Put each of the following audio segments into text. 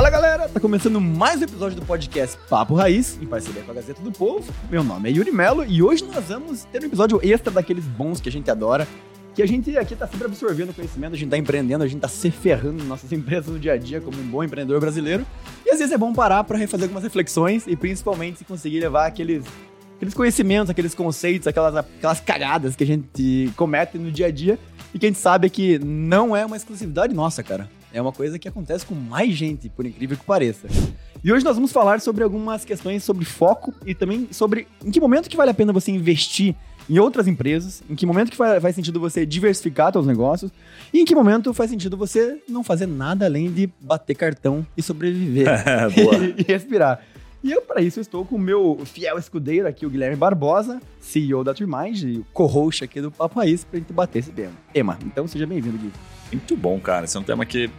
Fala galera, tá começando mais um episódio do podcast Papo Raiz, em parceria com a Gazeta do Povo. Meu nome é Yuri Melo e hoje nós vamos ter um episódio extra daqueles bons que a gente adora. Que a gente aqui tá sempre absorvendo conhecimento, a gente tá empreendendo, a gente tá se ferrando nossas empresas no dia a dia como um bom empreendedor brasileiro. E às vezes é bom parar para refazer algumas reflexões e principalmente se conseguir levar aqueles, aqueles conhecimentos, aqueles conceitos, aquelas, aquelas cagadas que a gente comete no dia a dia e que a gente sabe que não é uma exclusividade nossa, cara. É uma coisa que acontece com mais gente, por incrível que pareça. E hoje nós vamos falar sobre algumas questões sobre foco e também sobre em que momento que vale a pena você investir em outras empresas, em que momento que faz, sentido você diversificar seus negócios e em que momento faz sentido você não fazer nada além de bater cartão e sobreviver e, e respirar. E eu, para isso, estou com o meu fiel escudeiro aqui, o Guilherme Barbosa, CEO da Turmind e co-host aqui do Papo Raiz, pra gente bater esse tema. Ema, então seja bem-vindo, Gui. Muito bom, cara. Esse é um tema que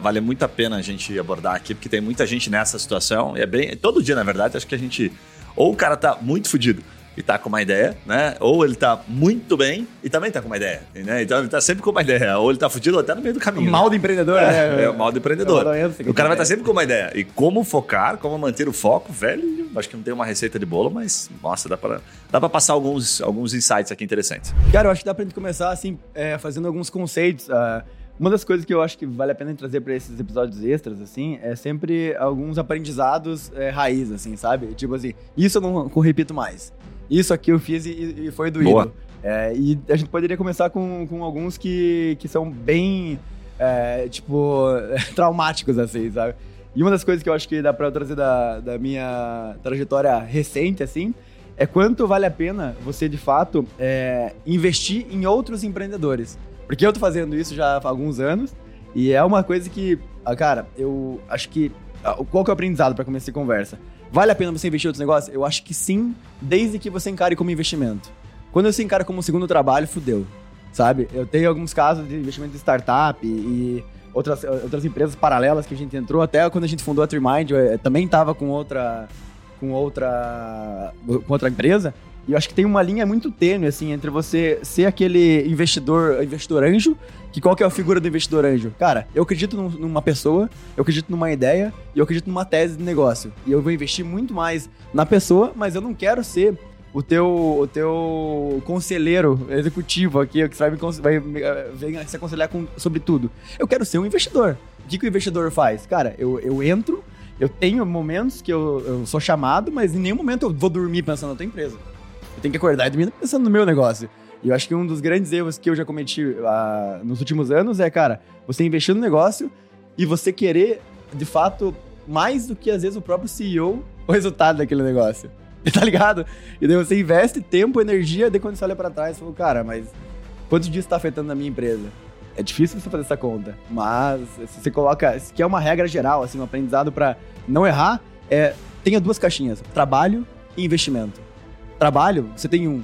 vale muito a pena a gente abordar aqui, porque tem muita gente nessa situação. É bem. Todo dia, na verdade, acho que a gente. Ou o cara tá muito fodido e tá com uma ideia, né? Ou ele tá muito bem e também tá com uma ideia, né? Então ele tá sempre com uma ideia. Ou ele tá fudido até no meio do caminho. O mal do empreendedor, é, né? É, o mal do empreendedor. É o cara vai estar tá sempre com uma ideia. E como focar, como manter o foco, velho, acho que não tem uma receita de bolo, mas, nossa, dá pra, dá pra passar alguns, alguns insights aqui interessantes. Cara, eu acho que dá pra gente começar, assim, é, fazendo alguns conceitos. Uh, uma das coisas que eu acho que vale a pena trazer para esses episódios extras, assim, é sempre alguns aprendizados é, raiz, assim, sabe? Tipo assim, isso eu não, repito mais isso aqui eu fiz e, e foi doído. É, e a gente poderia começar com, com alguns que, que são bem, é, tipo, traumáticos, assim, sabe? E uma das coisas que eu acho que dá pra trazer da, da minha trajetória recente, assim, é quanto vale a pena você, de fato, é, investir em outros empreendedores. Porque eu tô fazendo isso já há alguns anos e é uma coisa que, ah, cara, eu acho que. Ah, qual que é o aprendizado para começar a conversa? Vale a pena você investir em outros negócios? Eu acho que sim, desde que você encare como investimento. Quando você encara como segundo trabalho, fudeu. Sabe? Eu tenho alguns casos de investimento em startup e, outras, outras empresas paralelas que a gente entrou. Até quando a gente fundou a Trimind, eu eh, também estava com outra, com outra, com outra empresa. E eu acho que tem uma linha muito tênue, assim, entre você ser aquele investidor, investidor anjo, que qual que é a figura do investidor anjo? Cara, eu acredito numa pessoa, eu acredito numa ideia e eu acredito numa tese de negócio. E eu vou investir muito mais na pessoa, mas eu não quero ser o teu, o teu conselheiro executivo aqui, que vai, me, vai, vai se aconselhar com, sobre tudo. Eu quero ser um investidor. O que, que o investidor faz? Cara, eu, eu entro, eu tenho momentos que eu, eu sou chamado, mas em nenhum momento eu vou dormir pensando na tua empresa. Eu tenho que acordar e dormir pensando no meu negócio. E eu acho que um dos grandes erros que eu já cometi uh, nos últimos anos é, cara, você investir no negócio e você querer, de fato, mais do que às vezes o próprio CEO, o resultado daquele negócio. Tá ligado? E daí você investe tempo, energia, daí quando você olha para trás, você fala, cara, mas quantos dias está afetando a minha empresa? É difícil você fazer essa conta, mas se você coloca, que é uma regra geral, assim, um aprendizado para não errar, é tenha duas caixinhas, trabalho e investimento trabalho, você tem um.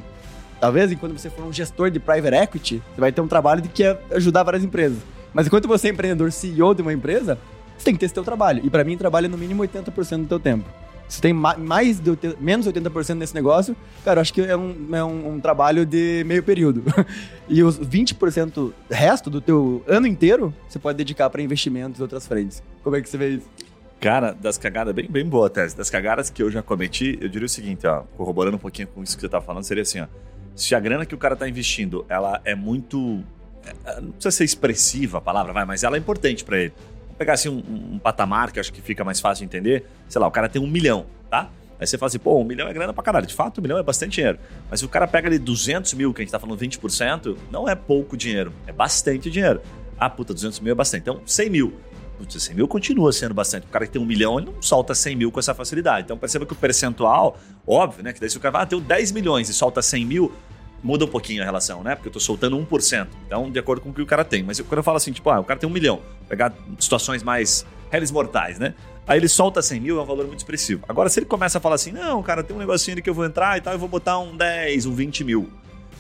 Talvez enquanto você for um gestor de private equity, você vai ter um trabalho de que é ajudar várias empresas. Mas enquanto você é empreendedor CEO de uma empresa, você tem que ter esse teu trabalho. E para mim, trabalho é no mínimo 80% do teu tempo. Se tem mais de menos 80% nesse negócio, cara, eu acho que é um, é um, um trabalho de meio período. e os 20% resto do teu ano inteiro, você pode dedicar para investimentos e outras frentes. Como é que você vê isso? Cara, das cagadas, bem, bem boa tese. Das cagadas que eu já cometi, eu diria o seguinte, ó, corroborando um pouquinho com isso que você tá falando, seria assim, ó. Se a grana que o cara tá investindo, ela é muito. É, não precisa ser expressiva a palavra, vai, mas ela é importante para ele. Vamos pegar assim um, um, patamar que eu acho que fica mais fácil de entender. Sei lá, o cara tem um milhão, tá? Aí você fala assim, pô, um milhão é grana pra caralho. De fato, um milhão é bastante dinheiro. Mas se o cara pega ali 200 mil, que a gente tá falando 20%, não é pouco dinheiro, é bastante dinheiro. Ah, puta, 200 mil é bastante. Então, 100 mil. Putz, 100 mil continua sendo bastante. O cara que tem um milhão, ele não solta 100 mil com essa facilidade. Então perceba que o percentual, óbvio, né? Que daí se o cara vai, ah, tenho 10 milhões e solta 100 mil, muda um pouquinho a relação, né? Porque eu tô soltando 1%. Então, de acordo com o que o cara tem. Mas quando eu falo assim, tipo, ah, o cara tem um milhão, pegar situações mais réis mortais, né? Aí ele solta 100 mil, é um valor muito expressivo. Agora, se ele começa a falar assim, não, cara, tem um negocinho ali que eu vou entrar e tal, eu vou botar um 10, um 20 mil.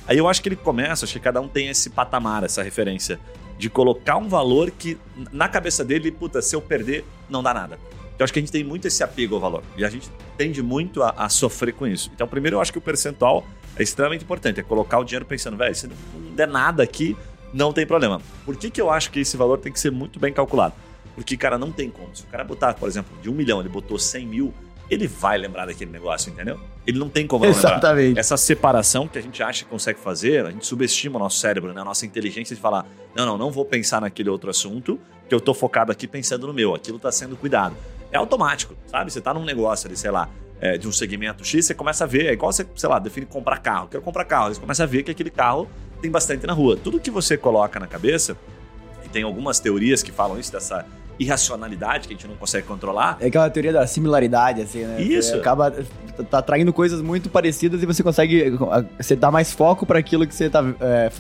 Aí eu acho que ele começa, acho que cada um tem esse patamar, essa referência de colocar um valor que na cabeça dele, puta, se eu perder, não dá nada. Então acho que a gente tem muito esse apego ao valor e a gente tende muito a, a sofrer com isso. Então, primeiro, eu acho que o percentual é extremamente importante, é colocar o dinheiro pensando, velho, se não der nada aqui, não tem problema. Por que, que eu acho que esse valor tem que ser muito bem calculado? Porque, cara, não tem como. Se o cara botar, por exemplo, de um milhão, ele botou 100 mil, ele vai lembrar daquele negócio, entendeu? Ele não tem como Exatamente. lembrar. Essa separação que a gente acha que consegue fazer, a gente subestima o nosso cérebro, né? a nossa inteligência de falar: não, não, não vou pensar naquele outro assunto, que eu tô focado aqui pensando no meu, aquilo tá sendo cuidado. É automático, sabe? Você tá num negócio ali, sei lá, é, de um segmento X, você começa a ver, é igual você, sei lá, define comprar carro. Quero comprar carro. Você começa a ver que aquele carro tem bastante na rua. Tudo que você coloca na cabeça, e tem algumas teorias que falam isso, dessa irracionalidade que a gente não consegue controlar. É aquela teoria da similaridade, assim, né? Isso. Você acaba tá atraindo coisas muito parecidas e você consegue. Você dá mais foco para aquilo que você tá é,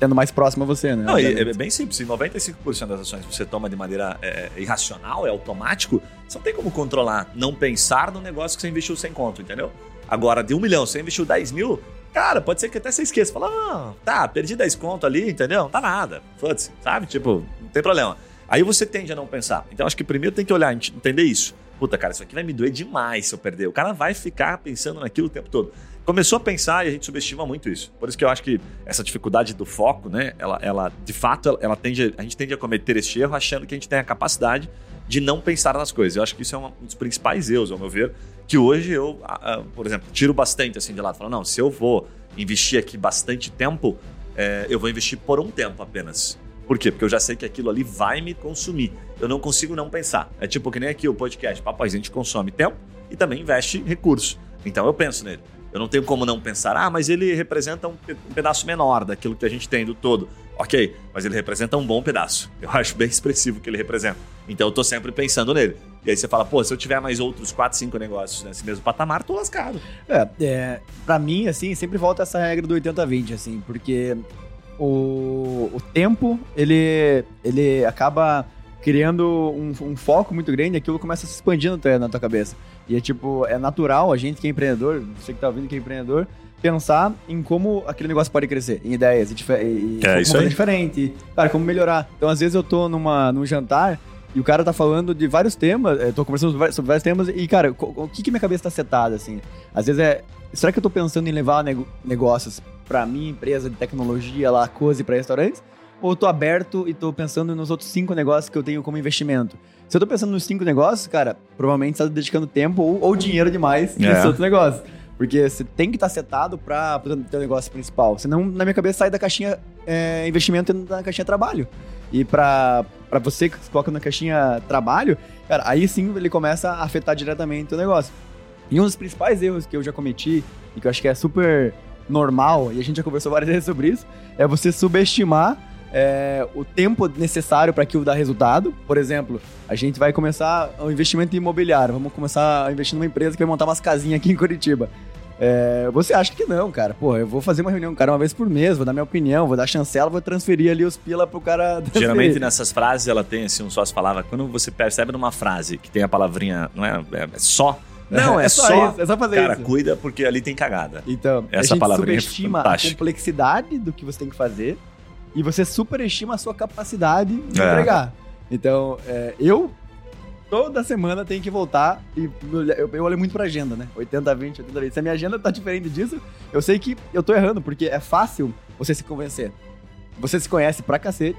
tendo mais próximo a você, né? Não, é bem simples. Se 95% das ações que você toma de maneira é, irracional, é automático, você não tem como controlar não pensar no negócio que você investiu sem conto, entendeu? Agora, de um milhão, você investiu 10 mil, cara, pode ser que até você esqueça. Fala, ah, tá, perdi 10 conto ali, entendeu? Não tá nada. Foda-se, sabe? Tipo, não tem problema. Aí você tende a não pensar. Então acho que primeiro tem que olhar, entender isso. Puta, cara, isso aqui vai me doer demais se eu perder. O cara vai ficar pensando naquilo o tempo todo. Começou a pensar e a gente subestima muito isso. Por isso que eu acho que essa dificuldade do foco, né? Ela, ela de fato, ela, tende, a gente tende a cometer esse erro achando que a gente tem a capacidade de não pensar nas coisas. Eu acho que isso é um dos principais erros, ao meu ver, que hoje eu, por exemplo, tiro bastante assim de lado. Falo, não, se eu vou investir aqui bastante tempo, é, eu vou investir por um tempo apenas. Por quê? Porque eu já sei que aquilo ali vai me consumir. Eu não consigo não pensar. É tipo que nem aqui o podcast. Papai, a gente consome tempo e também investe recursos. Então eu penso nele. Eu não tenho como não pensar, ah, mas ele representa um, pedaço menor daquilo que a gente tem do todo. Ok, mas ele representa um bom pedaço. Eu acho bem expressivo o que ele representa. Então eu tô sempre pensando nele. E aí você fala, pô, se eu tiver mais outros 4, 5 negócios nesse mesmo patamar, tô lascado. É, é pra mim, assim, sempre volta essa regra do 80-20, assim, porque o, o tempo, ele, ele acaba criando um, um, foco muito grande, aquilo começa a se expandindo na tua cabeça. E é tipo, é natural a gente que é empreendedor, você que tá ouvindo que é empreendedor, pensar em como aquele negócio pode crescer, em ideias, e, e é, como fazer diferente, cara, como melhorar. Então, às vezes eu tô numa, num jantar e o cara tá falando de vários temas, eu tô conversando sobre vários temas e, cara, o, o que que minha cabeça tá setada, assim? Às vezes é, será que eu tô pensando em levar negócios para minha empresa de tecnologia, lá, Cozy, para restaurantes? Ou eu tô aberto e tô pensando nos outros cinco negócios que eu tenho como investimento? Se eu tô pensando nos cinco negócios, cara, provavelmente você tá dedicando tempo ou, ou dinheiro demais é. outros negócios. Porque você tem que estar tá setado para o teu negócio principal. Senão, na minha cabeça, sai da caixinha é, investimento e na caixinha trabalho. E para você que coloca na caixinha trabalho, cara, aí sim ele começa a afetar diretamente o teu negócio. E um dos principais erros que eu já cometi, e que eu acho que é super normal, e a gente já conversou várias vezes sobre isso, é você subestimar é, o tempo necessário para aquilo dar resultado. Por exemplo, a gente vai começar um investimento imobiliário, vamos começar a investir numa empresa que vai montar umas casinhas aqui em Curitiba. É, você acha que não, cara? Pô, eu vou fazer uma reunião com o cara uma vez por mês, vou dar minha opinião, vou dar chancela, vou transferir ali os pila pro cara. Transferir. Geralmente nessas frases ela tem assim um sócio falava, quando você percebe numa frase que tem a palavrinha, não é, é só, não, é, é só, só, isso, é só fazer cara, isso. Cara, cuida porque ali tem cagada. Então, Essa a gente subestima é a complexidade do que você tem que fazer e você superestima a sua capacidade de é. entregar. Então, é, eu toda semana tenho que voltar e eu, eu olho muito pra agenda, né? 80, 20, 80, 20. Se a minha agenda tá diferente disso, eu sei que eu tô errando, porque é fácil você se convencer. Você se conhece pra cacete.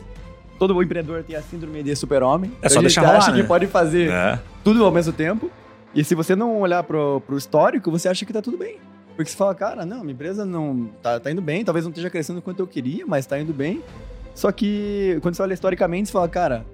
Todo empreendedor tem a síndrome de super-homem. É só deixar rolar, acha né? que pode fazer é. tudo ao mesmo tempo. E se você não olhar pro, pro histórico, você acha que tá tudo bem. Porque você fala, cara, não, minha empresa não tá, tá indo bem, talvez não esteja crescendo quanto eu queria, mas tá indo bem. Só que quando você olha historicamente, você fala, cara,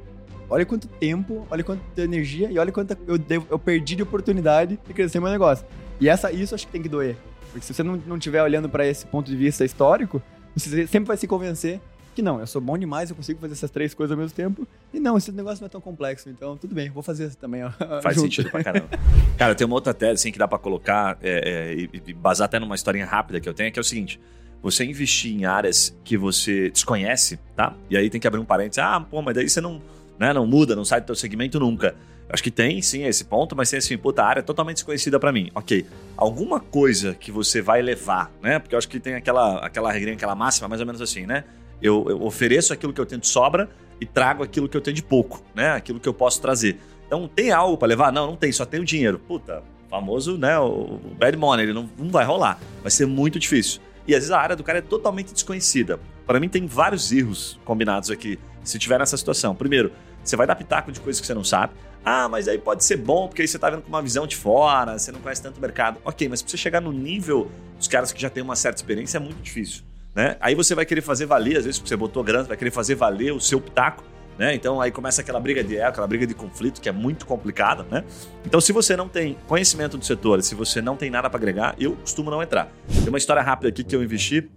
olha quanto tempo, olha quanta energia e olha quanto eu, devo, eu perdi de oportunidade de crescer meu negócio. E essa, isso acho que tem que doer. Porque se você não, não estiver olhando para esse ponto de vista histórico, você sempre vai se convencer que não, eu sou bom demais, eu consigo fazer essas três coisas ao mesmo tempo. E não, esse negócio não é tão complexo, então tudo bem, vou fazer também. Ó, Faz junto. sentido pra caramba. Cara, tem uma outra tese assim, que dá pra colocar é, é, e, e basar até numa historinha rápida que eu tenho, que é o seguinte. Você investir em áreas que você desconhece, tá? E aí tem que abrir um parênteses. Ah, pô, mas daí você não, né, não muda, não sai do teu segmento nunca. Acho que tem, sim, esse ponto, mas tem assim, puta, a área é totalmente desconhecida para mim. Ok, alguma coisa que você vai levar, né? Porque eu acho que tem aquela, aquela regrinha, aquela máxima, mais ou menos assim, né? Eu, eu ofereço aquilo que eu tenho de sobra e trago aquilo que eu tenho de pouco, né? Aquilo que eu posso trazer. Então, tem algo para levar? Não, não tem, só tem o dinheiro. Puta, famoso, né? O bad money, ele não, não vai rolar. Vai ser muito difícil. E às vezes a área do cara é totalmente desconhecida. Para mim, tem vários erros combinados aqui, se tiver nessa situação. Primeiro, Você vai dar pitaco de coisas que você não sabe. Ah, mas aí pode ser bom, porque aí você tá vendo com uma visão de fora, você não conhece tanto o mercado. Ok, mas pra você chegar no nível dos caras que já têm uma certa experiência é muito difícil. Né? Aí você vai querer fazer valer, às vezes, porque você botou grana, vai querer fazer valer o seu pitaco. Né? Então aí começa aquela briga de ego, aquela briga de conflito que é muito complicada, né? Então se você não tem conhecimento do setor, se você não tem nada para agregar, eu costumo não entrar. Tem uma história rápida aqui que eu investi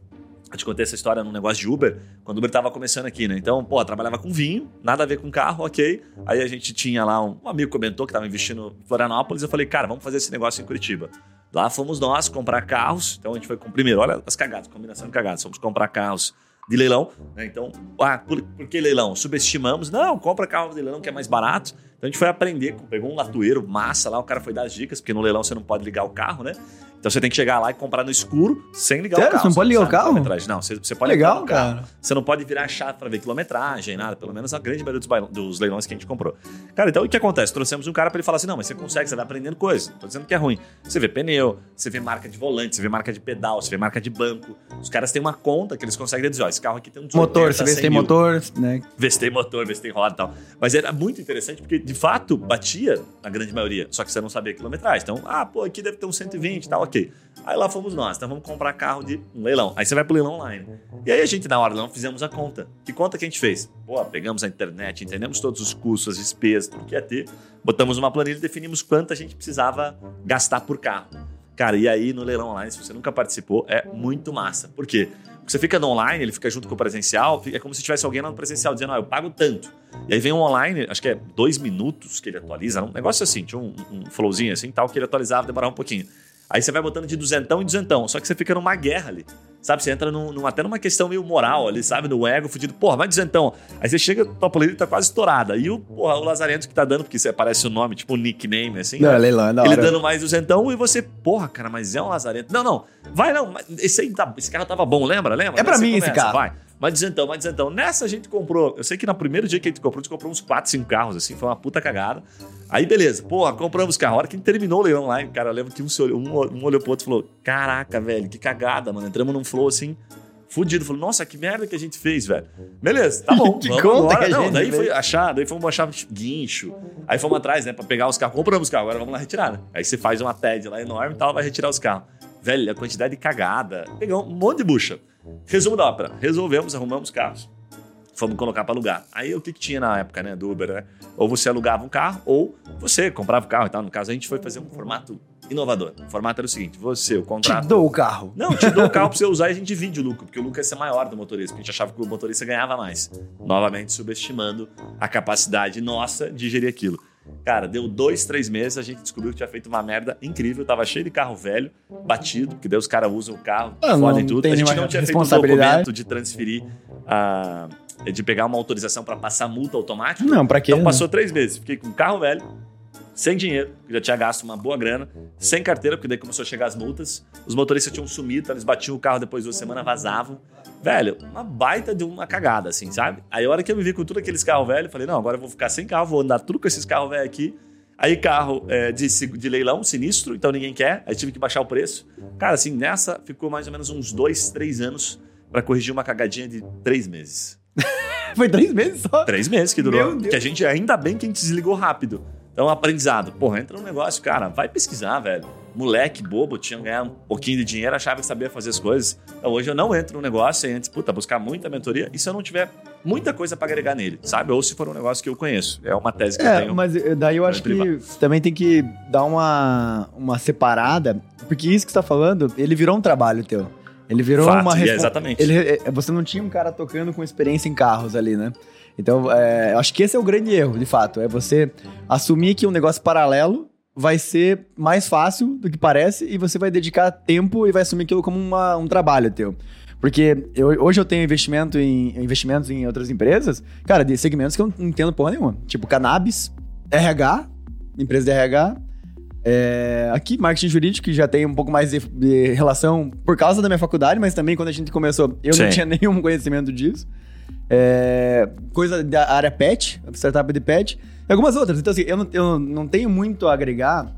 eu te contei essa história num negócio de Uber, quando o Uber tava começando aqui, né? Então, pô, trabalhava com vinho, nada a ver com carro, ok. Aí a gente tinha lá, um, um amigo comentou que tava investindo em Florianópolis, eu falei, cara, vamos fazer esse negócio em Curitiba. Lá fomos nós comprar carros, então a gente foi com primeiro, olha as cagadas, combinação de cagadas, fomos comprar carros de leilão, né? Então, ah, por, por, que leilão? Subestimamos, não, compra carro de leilão que é mais barato. Então a gente foi aprender, pegou um latoeiro massa lá, o cara foi dar as dicas, porque no leilão você não pode ligar o carro, né? Então você tem que chegar lá e comprar no escuro sem ligar Sério? o carro. Você não pode ligar o carro? Não, você, você pode Legal, ligar o carro. cara. Você não pode virar a chave para ver quilometragem, nada. Pelo menos a grande maioria dos, dos leilões que a gente comprou. Cara, então o que acontece? Trouxemos um cara para ele falar assim: não, mas você consegue, você vai aprendendo coisa. Tô dizendo que é ruim. Você vê pneu, você vê marca de volante, você vê marca de pedal, você vê marca de banco. Os caras têm uma conta que eles conseguem dizer: ó, esse carro aqui tem um Motor, 80, você vê se 100 tem mil. motor, né? Vê se tem motor, vê se tem roda e tal. Mas era muito interessante porque, de fato, batia na grande maioria. Só que você não sabia a quilometragem. Então, ah, pô, aqui deve ter uns 120 e tal, ok. Aí lá fomos nós. Então vamos comprar carro de um leilão. Aí você vai pro leilão online. E aí a gente, na hora do leilão, fizemos a conta. Que conta que a gente fez? Pô, pegamos a internet, entendemos todos os custos, as despesas, tudo que ia ter. Botamos uma planilha e definimos quanto a gente precisava gastar por carro. Cara, e aí no leilão online, se você nunca participou, é muito massa. Por quê? Porque você fica no online, ele fica junto com o presencial, é como se tivesse alguém lá no presencial dizendo, ah, eu pago tanto. E aí vem um online, acho que é dois minutos que ele atualiza, um negócio assim, tinha um, um flowzinho assim tal, que ele atualizava, demorava um pouquinho. Aí você vai botando de duzentão em duzentão, só que você fica numa guerra ali. Sabe, você entra num, num- até numa questão meio moral ali, sabe, no ego, fudido. Porra, vai duzentão. Aí você chega, tua planilha tá quase estourada. E o, porra, o Lazarento que tá dando, porque você aparece o nome, tipo um nickname, assim. Não, né? é leilão, é da Ele dando mais duzentão e você, porra, cara, mas é um lazarento. Não, não, vai não, esse, aí tá- esse carro tava bom, lembra? Lembra? É pra você mim esse carro. Vai. Mas duzentão, mas duzentão. Nessa a gente comprou, eu sei que no primeiro dia que a gente comprou, a gente comprou uns 4, 5 carros, assim, foi uma puta cagada. Aí beleza, porra, compramos carro. A hora que a gente terminou o leilão lá, cara, eu lembro que um, olhou, um, um olhou pro outro e falou, caraca, velho, que cagada, mano. Entramos num flow assim... Fudido, falou, nossa, que merda que a gente fez, velho. Beleza, tá bom. Que vamos conta embora. que a Não, daí fez. foi achar, daí fomos achar guincho. Aí fomos atrás, né, pra pegar os carros. Compramos os carros, agora vamos lá retirar, né? Aí você faz uma TED lá enorme e tal, vai retirar os carros. Velho, a quantidade de cagada. Pegamos um monte de bucha. Resumo da ópera. Resolvemos, arrumamos os carros. Fomos colocar para alugar. Aí o que, que tinha na época, né, do Uber, né? Ou você alugava um carro, ou você comprava o carro e tal. No caso, a gente foi fazer um formato inovador. O formato era o seguinte: você, o Te contrato. dou o carro. Não, te dou o carro pra você usar e a gente divide o lucro, porque o lucro ia ser maior do motorista, porque a gente achava que o motorista ganhava mais. Novamente subestimando a capacidade nossa de gerir aquilo. Cara, deu dois, três meses, a gente descobriu que tinha feito uma merda incrível, tava cheio de carro velho, batido, porque daí os caras usam o carro, Ah, tudo. A gente não tinha feito o responsabilidade. documento de transferir, a, de pegar uma autorização para passar multa automática. Não, pra quê? Então passou três meses. Fiquei com carro velho, sem dinheiro, já tinha gasto uma boa grana, sem carteira, porque daí começou a chegar as multas. Os motoristas tinham sumido, então eles batiam o carro depois de uma semana, vazavam. Velho, uma baita de uma cagada, assim, sabe? Aí a hora que eu me vi com tudo aqueles carros velhos, falei, não, agora eu vou ficar sem carro, vou andar tudo com esses carros velhos aqui. Aí carro é, de, de leilão, sinistro, então ninguém quer. Aí tive que baixar o preço. Cara, assim, nessa ficou mais ou menos uns dois, três anos para corrigir uma cagadinha de três meses. Foi três meses só. Três meses que durou. Meu Deus. Que a gente, ainda bem que a gente desligou rápido. Então, aprendizado. Porra, entra no negócio, cara, vai pesquisar, velho. Moleque bobo, tinha que ganhar um pouquinho de dinheiro, achava que sabia fazer as coisas. Então, hoje eu não entro no negócio antes, puta, buscar muita mentoria. E se eu não tiver muita coisa pra agregar nele, sabe? Ou se for um negócio que eu conheço. É uma tese que eu É, tenho. mas eh, daí eu acho que também tem que dar uma, uma separada, porque isso que você tá falando, ele virou um trabalho teu. Ele virou Fato, uma é respon- exatamente. Ele, eh, você não tinha um cara tocando com experiência em carros ali, né? Então, é, eu acho que esse é o grande erro, de fato. É você assumir que um negócio paralelo vai ser mais fácil do que parece e você vai dedicar tempo e vai assumir aquilo como uma- um trabalho teu. Porque eu- hoje eu tenho investimento em, investimentos em outras empresas, cara, de segmentos que eu não entendo porra nenhuma. Tipo cannabis, RH, empresa de RH. É, aqui, marketing jurídico, que já tem um pouco mais de, de relação por causa da minha faculdade, mas também quando a gente começou, eu não Sim. tinha nenhum conhecimento disso. É, coisa da área pet, startup de pet, e algumas outras. Então, assim, eu não, eu não tenho muito a agregar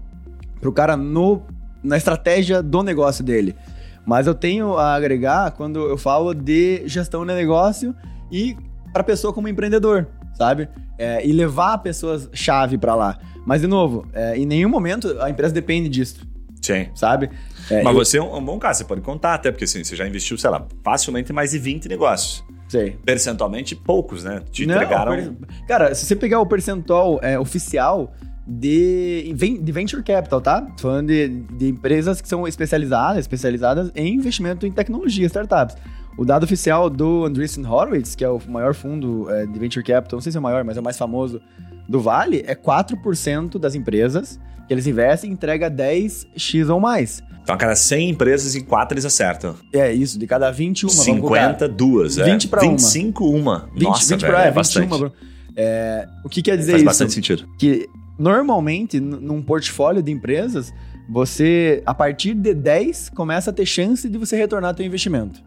pro cara no, na estratégia do negócio dele. Mas eu tenho a agregar quando eu falo de gestão de negócio e para pessoa como empreendedor, sabe? É, e levar pessoas-chave para lá. Mas, de novo, é, em nenhum momento a empresa depende disso. Sim. Sabe? É, Mas eu... você é um, um, bom caso, você pode contar até, porque assim, você já investiu, sei lá, facilmente mais de 20 negócios. Sei. Percentualmente poucos, né? Te Não, entregaram. Per... Cara, se você pegar o percentual é, oficial de, de venture capital, tá? Tô falando de, de empresas que são especializadas, especializadas em investimento em tecnologia, startups. O dado oficial do Andreessen Horowitz, que é o maior fundo é, de venture capital, não sei se é o maior, mas é o mais famoso do Vale, é 4% das empresas que eles investem entrega 10x ou mais. Então, a cada 100 empresas, em 4 eles acertam. É isso, de cada 21, 50, duas. 20 para 25, uma. 20, Nossa, 20 velho, pra, é, é bastante. 21, é, o que quer dizer Faz isso? Faz bastante sentido. Que, normalmente, num portfólio de empresas, você, a partir de 10, começa a ter chance de você retornar seu investimento.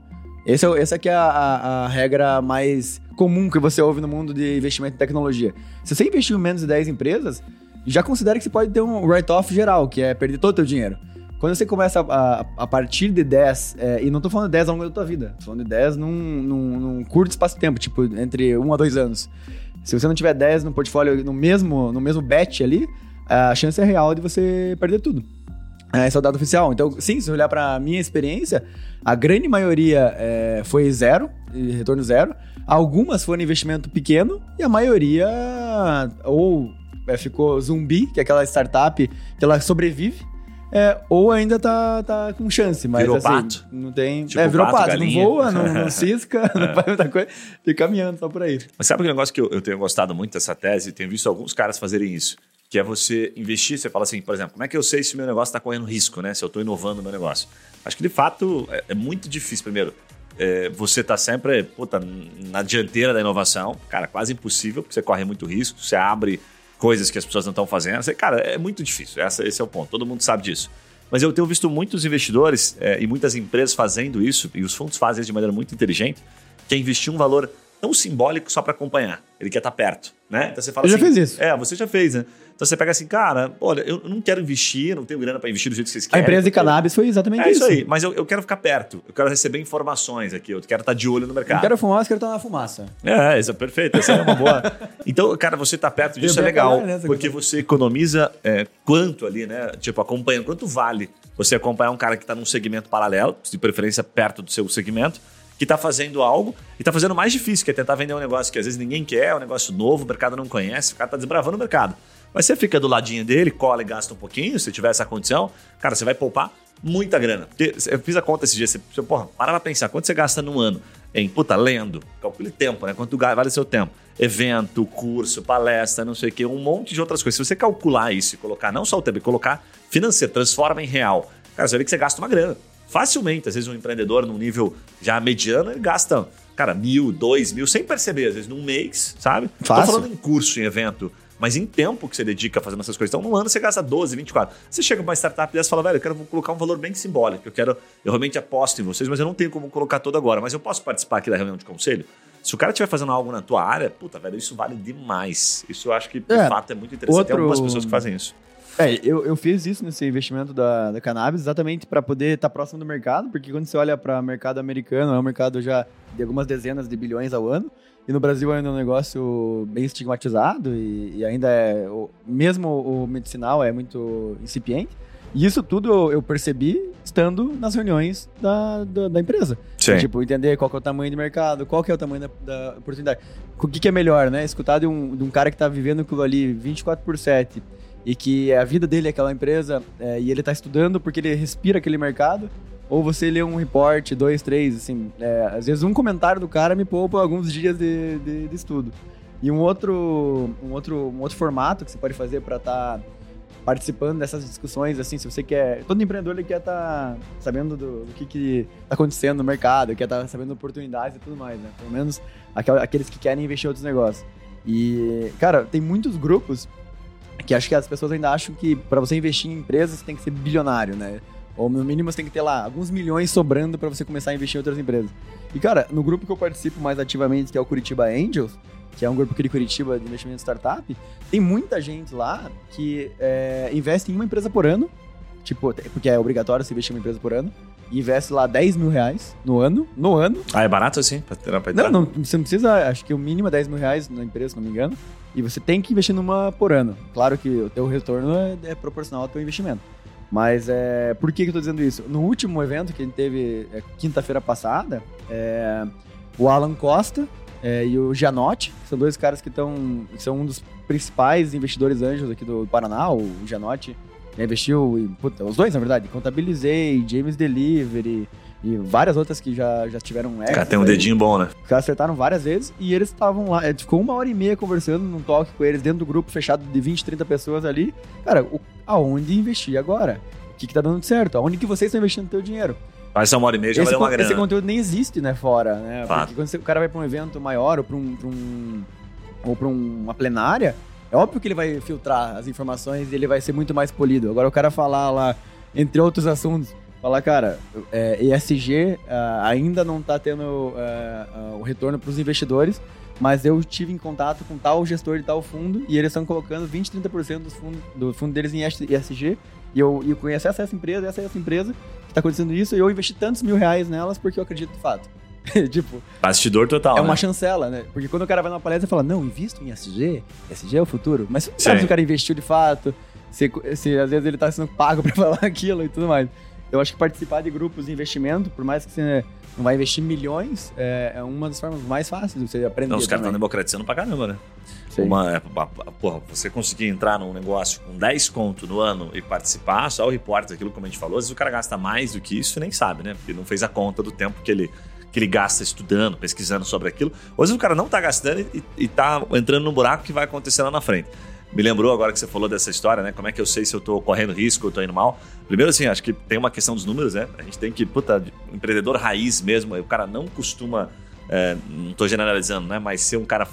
Esse é, essa aqui é a, a, a, regra mais comum que você ouve no mundo de investimento em tecnologia. Se você investiu em menos de 10 empresas, já considera que você pode ter um write-off geral, que é perder todo o seu dinheiro. Quando você começa a, a, partir de 10, é, e não tô falando de 10 ao longo da tua vida, tô falando de 10 num, num, num curto espaço de tempo, tipo, entre 1 a 2 anos. Se você não tiver 10 no portfólio, no mesmo, no mesmo bet ali, a chance é real de você perder tudo. É, esse é o dado oficial. Então, sim, se olhar para minha experiência, a grande maioria é, foi zero, retorno zero. Algumas foram investimento pequeno e a maioria ou é, ficou zumbi, que é aquela startup que ela sobrevive, é, ou ainda tá, tá com chance, mas virou assim, pato. não tem. Tipo é, virou pato, pato, não voa, não, não cisca, não faz muita coisa, fica caminhando só por aí. Mas sabe um negócio que eu, eu tenho gostado muito dessa tese? Tenho visto alguns caras fazerem isso. Que é você investir, você fala assim, por exemplo, como é que eu sei se o meu negócio está correndo risco, né? Se eu estou inovando o meu negócio. Acho que de fato é, é muito difícil. Primeiro, é, você está sempre puta, na dianteira da inovação, cara, quase impossível, porque você corre muito risco, você abre coisas que as pessoas não estão fazendo. Você, cara, é muito difícil. Essa, esse é o ponto. Todo mundo sabe disso. Mas eu tenho visto muitos investidores é, e muitas empresas fazendo isso, e os fundos fazem isso de maneira muito inteligente, que é investir um valor tão simbólico só para acompanhar. Ele quer estar tá perto, né? Então você fala eu assim, já fiz isso. É, você já fez, né? Então você pega assim, cara, olha, eu não quero investir, não tenho grana para investir do jeito que vocês querem. A empresa de cannabis foi exatamente é isso. É isso aí, mas eu, eu, quero ficar perto, eu quero receber informações aqui, eu quero estar de olho no mercado. Eu quero fumar, mas quero estar na fumaça. É, isso é perfeito, essa é uma boa. Então, cara, você tá perto disso é legal, porque você economiza é, quanto ali, né? Tipo, acompanhando, quanto vale você acompanhar um cara que está num segmento paralelo, de preferência perto do seu segmento, que está fazendo algo e está fazendo mais difícil, que é tentar vender um negócio que às vezes ninguém quer, um negócio novo, o mercado não conhece, o cara está desbravando o mercado. Mas você fica do ladinho dele, cola e gasta um pouquinho, se tiver essa condição, cara, você vai poupar muita grana. Eu fiz a conta esse dia, você, porra, para pra pensar, quanto você gasta num ano em, puta, lendo, calcule tempo, né? Quanto vale seu tempo? Evento, curso, palestra, não sei o quê, um monte de outras coisas. Se você calcular isso e colocar não só o tempo, colocar financeiro, transforma em real, cara, você ver que você gasta uma grana. Facilmente, às vezes um empreendedor num nível já mediano, ele gasta, cara, mil, dois mil, sem perceber, às vezes num mês, sabe? Fácil. Tô falando em curso, em evento mas em tempo que você dedica fazendo essas coisas. Então, num ano você gasta 12, 24. Você chega para uma startup dessa e fala, velho, eu quero colocar um valor bem simbólico. Eu quero, eu realmente aposto em vocês, mas eu não tenho como colocar todo agora. Mas eu posso participar aqui da reunião de conselho? Se o cara estiver fazendo algo na tua área, puta, velho, isso vale demais. Isso eu acho que, de é, fato, é muito interessante. Outro... Tem algumas pessoas que fazem isso. É, eu, eu fiz isso nesse investimento da, da cannabis exatamente para poder estar tá próximo do mercado, porque quando você olha para o mercado americano, é um mercado já de algumas dezenas de bilhões ao ano. E no Brasil ainda é um negócio bem estigmatizado e, e ainda é. O, mesmo o medicinal é muito incipiente. E isso tudo eu, eu percebi estando nas reuniões da, da, da empresa. Sim. Tipo, entender qual é o tamanho do mercado, qual é o tamanho da, da oportunidade. O que, que, é melhor, né? Escutar de um, de um cara que está vivendo aquilo ali 24 por 7 e que a vida dele é aquela empresa é, e ele está estudando porque ele respira aquele mercado ou você lê um report, dois, três, assim, é, às vezes um comentário do cara me poupa alguns dias de, de, de estudo. E um outro, um outro, um outro formato que você pode fazer para estar tá participando dessas discussões, assim, se você quer, todo empreendedor ele quer estar tá sabendo do, do que que tá acontecendo no mercado, quer estar tá sabendo oportunidades e tudo mais, né? Pelo menos aqueles que querem investir em outros negócios. E, cara, tem muitos grupos que acho que as pessoas ainda acham que para você investir em empresas você tem que ser bilionário, né? Ou no mínimo você tem que ter lá alguns milhões sobrando para você começar a investir em outras empresas. E cara, no grupo que eu participo mais ativamente, que é o Curitiba Angels, que é um grupo aqui de Curitiba de investimento startup, tem muita gente lá que é, investe em uma empresa por ano, tipo, porque é obrigatório você investir em uma empresa por ano. Investe lá 10 mil reais no ano, no ano. Ah, é barato assim? Pra, pra não, não, você não precisa, acho que o mínimo é 10 mil reais na empresa, se não me engano. E você tem que investir numa por ano. Claro que o teu retorno é, é proporcional ao teu investimento. Mas é, por que, que eu tô dizendo isso? No último evento que a gente teve é, quinta-feira passada, é, o Alan Costa é, e o Gianotti, que são dois caras que estão. são um dos principais investidores anjos aqui do Paraná, o Gianotti investiu em, puta, os dois, na verdade, Contabilizei, James Delivery e várias outras que já, já tiveram exit. Cara, tem um aí. dedinho bom, né? Os caras acertaram várias vezes e eles estavam lá. Ficou uma hora e meia conversando num talk com eles dentro do grupo fechado de 20, 30 pessoas ali. Cara, o, aonde investir agora? O que, que tá dando certo? Aonde que vocês estão investindo o seu dinheiro? Mas uma hora e meia já esse, valeu uma grana. Esse conteúdo nem existe, né, fora, né? Fato. Porque quando você, o cara vai pra um evento maior ou pra um, pra um ou pra uma plenária, é óbvio que ele vai filtrar as informações e ele vai ser muito mais polido. Agora, o cara falar lá, entre outros assuntos, falar, cara, é, ESG uh, ah, ainda não está tendo uh, uh, o retorno para os investidores, mas eu tive em contato com tal gestor de tal fundo e eles estão colocando 20, 30% dos fundos, do fundo deles em ESG. E eu, eu conheço essa, essa empresa, essa essa empresa que está acontecendo isso e eu investi tantos mil reais nelas porque eu acredito de fato. tipo. Bastidor total. É né? uma chancela, né? Porque quando o cara vai numa palestra e fala, não, invisto em SG, SG é o futuro. Mas você não sabe se o cara investiu de fato, se, se às vezes ele tá sendo pago pra falar aquilo e tudo mais. Eu acho que participar de grupos de investimento, por mais que você não vai investir milhões, é, é uma das formas mais fáceis de você aprender. Não, os caras estão democratizando pra caramba, né? Uma, é, porra, você conseguir entrar num negócio com 10 conto no ano e participar, só o repórter, aquilo como a gente falou, às vezes o cara gasta mais do que isso e nem sabe, né? Porque não fez a conta do tempo que ele que ele gasta estudando, pesquisando sobre aquilo. Ou às vezes o cara não tá gastando e, e tá entrando num buraco que vai acontecer lá na frente. Me lembrou agora que você falou dessa história, né? Como é que eu sei se eu tô correndo risco ou tô indo mal? Primeiro, assim, acho que tem uma questão dos números, né? A gente tem que, puta, empreendedor raiz mesmo, o cara não costuma, é, não tô generalizando, né? Mas ser um cara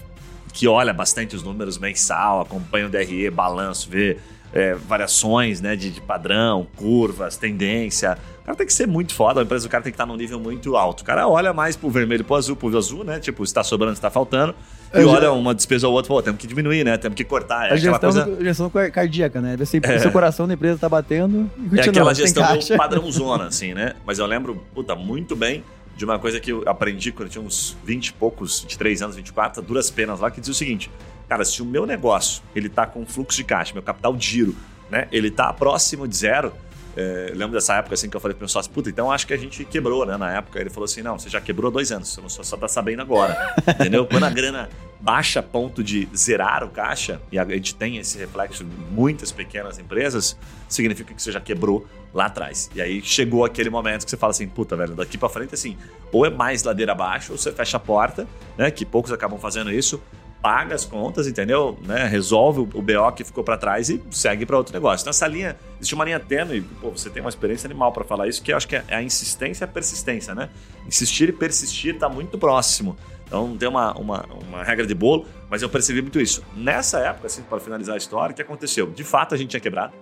que olha bastante os números mensal, acompanha o DRE, balanço, vê é, variações né, de, de, padrão, curvas, tendência. O cara tem que ser muito foda, a empresa do cara tem que estar num nível muito alto. O cara olha mais pro vermelho, pro azul, pro azul, né? Tipo, se tá sobrando, se tá faltando. E eu olha já... uma despesa ou outra, pô, temos que diminuir, né? Temos que cortar. É a gestão, coisa... gestão cardíaca, né? Ver se é. seu coração da empresa tá batendo e É aquela gestão padrãozona, assim, né? Mas eu lembro, puta, muito bem de uma coisa que eu aprendi quando eu tinha uns 20 e poucos, 23 anos, 24, duras penas lá, que dizia o seguinte: cara, se o meu negócio ele tá com fluxo de caixa, meu capital giro, né, ele tá próximo de zero. É, lembro dessa época assim que eu falei pro meu sócio, puta, então acho que a gente quebrou, né? Na época ele falou assim: não, você já quebrou dois anos, você não só, só tá sabendo agora. entendeu? Quando a grana baixa a ponto de zerar o caixa, e a gente tem esse reflexo em muitas pequenas empresas, significa que você já quebrou lá atrás. E aí chegou aquele momento que você fala assim, puta, velho, daqui para frente, assim, ou é mais ladeira abaixo, ou você fecha a porta, né? Que poucos acabam fazendo isso, paga as contas, entendeu? Né? Resolve o BO que ficou para trás e segue para outro negócio. Então, essa linha, existe uma linha tênue, pô, você tem uma experiência animal para falar isso, que eu acho que é a insistência e a persistência, né? Insistir e persistir está muito próximo. Então, não tem uma, uma, uma regra de bolo, mas eu percebi muito isso. Nessa época, assim, para finalizar a história, o que aconteceu? De fato, a gente tinha quebrado.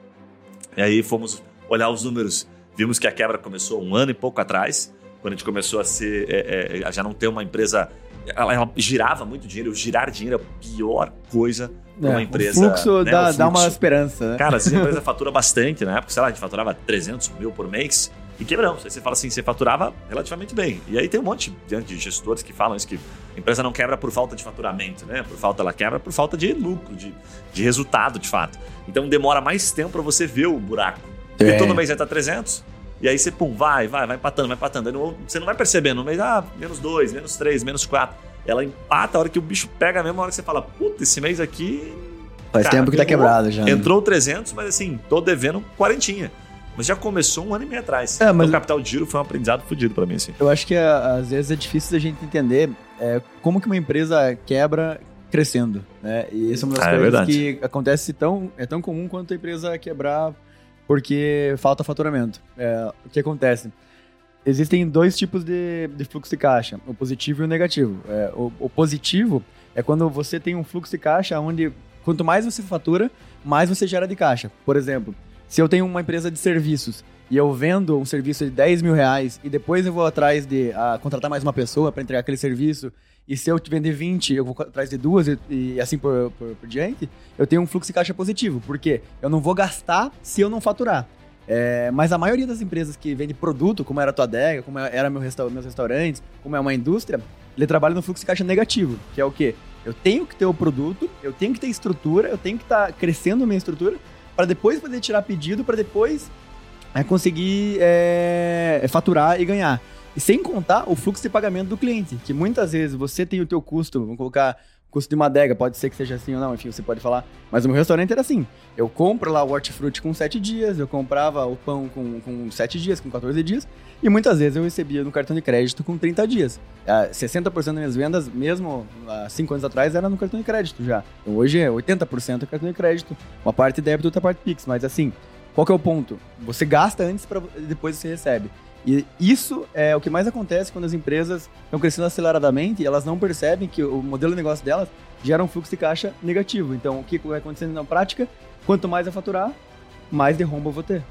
E aí fomos olhar os números, vimos que a quebra começou um ano e pouco atrás, quando a gente começou a ser, é, é, já não ter uma empresa ela, ela, girava muito dinheiro. Girar dinheiro é a pior coisa para uma é, empresa. O fluxo, né? dá, o fluxo dá uma esperança, né? Cara, se a empresa fatura bastante, na época, sei lá, a gente faturava 300 mil por mês e quebramos. Aí você fala assim, você faturava relativamente bem. E aí tem um monte de gestores que falam isso, que a empresa não quebra por falta de faturamento, né? Por falta, ela quebra por falta de lucro, de, de resultado, de fato. Então demora mais tempo para você ver o buraco. Porque é. todo mês vai estar 300, e aí você, pum, vai, vai, vai empatando, vai empatando. Não, você não vai percebendo, mês, ah, menos dois, menos três, menos quatro. Ela empata a hora que o bicho pega mesmo, a hora que você fala, puta, esse mês aqui. Faz cara, tempo que tá quebrado já. Né? Entrou 300, mas assim, tô devendo quarentinha. Mas já começou um ano e meio atrás. É, mas... Então, o capital de giro foi um aprendizado fodido para mim, assim. Eu acho que às vezes é difícil a gente entender é, como que uma empresa quebra crescendo, né? E isso é uma das ah, é coisas é que acontece tão, é tão comum quanto a empresa quebrar porque falta faturamento. É, o que acontece? Existem dois tipos de, de fluxo de caixa, o positivo e o negativo. É, o, o, positivo é quando você tem um fluxo de caixa onde quanto mais você fatura, mais você gera de caixa. Por exemplo, se eu tenho uma empresa de serviços e eu vendo um serviço de 10 mil reais e depois eu vou atrás de contratar mais uma pessoa para entregar aquele serviço e se eu te vender 20, eu vou atrás de duas e, e assim por, por, por, diante, eu tenho um fluxo de caixa positivo. Porque eu não vou gastar se eu não faturar. É, mas a maioria das empresas que vende produto, como era a tua adega, como era meu resta meus restaurantes, como é uma indústria, ele trabalha no fluxo de caixa negativo, que é o quê? Eu tenho que ter o produto, eu tenho que ter estrutura, eu tenho que estar tá crescendo minha estrutura para depois poder tirar pedido, para depois é, conseguir é, faturar e ganhar. E sem contar o fluxo de pagamento do cliente, que muitas vezes você tem o teu custo, vamos colocar custo de uma adega, pode ser que seja assim ou não, enfim, você pode falar. Mas o meu restaurante era assim. Eu compro lá o hortifruti com 7 dias, eu comprava o pão com, com 7 dias, com 14 dias, e muitas vezes eu recebia no cartão de crédito com 30 dias. 60% ah, das minhas vendas, mesmo há 5 anos atrás, era no cartão de crédito já. Então, hoje é 80% cartão de crédito, uma parte débito, outra parte Pix. Mas assim, qual que é o ponto? Você gasta antes para depois você recebe. E isso é o que mais acontece quando as empresas estão crescendo aceleradamente e elas não percebem que o modelo de negócio delas gera um fluxo de caixa negativo. Então, o que vai acontecendo na prática? Quanto mais eu faturar, mais de rombo eu vou ter.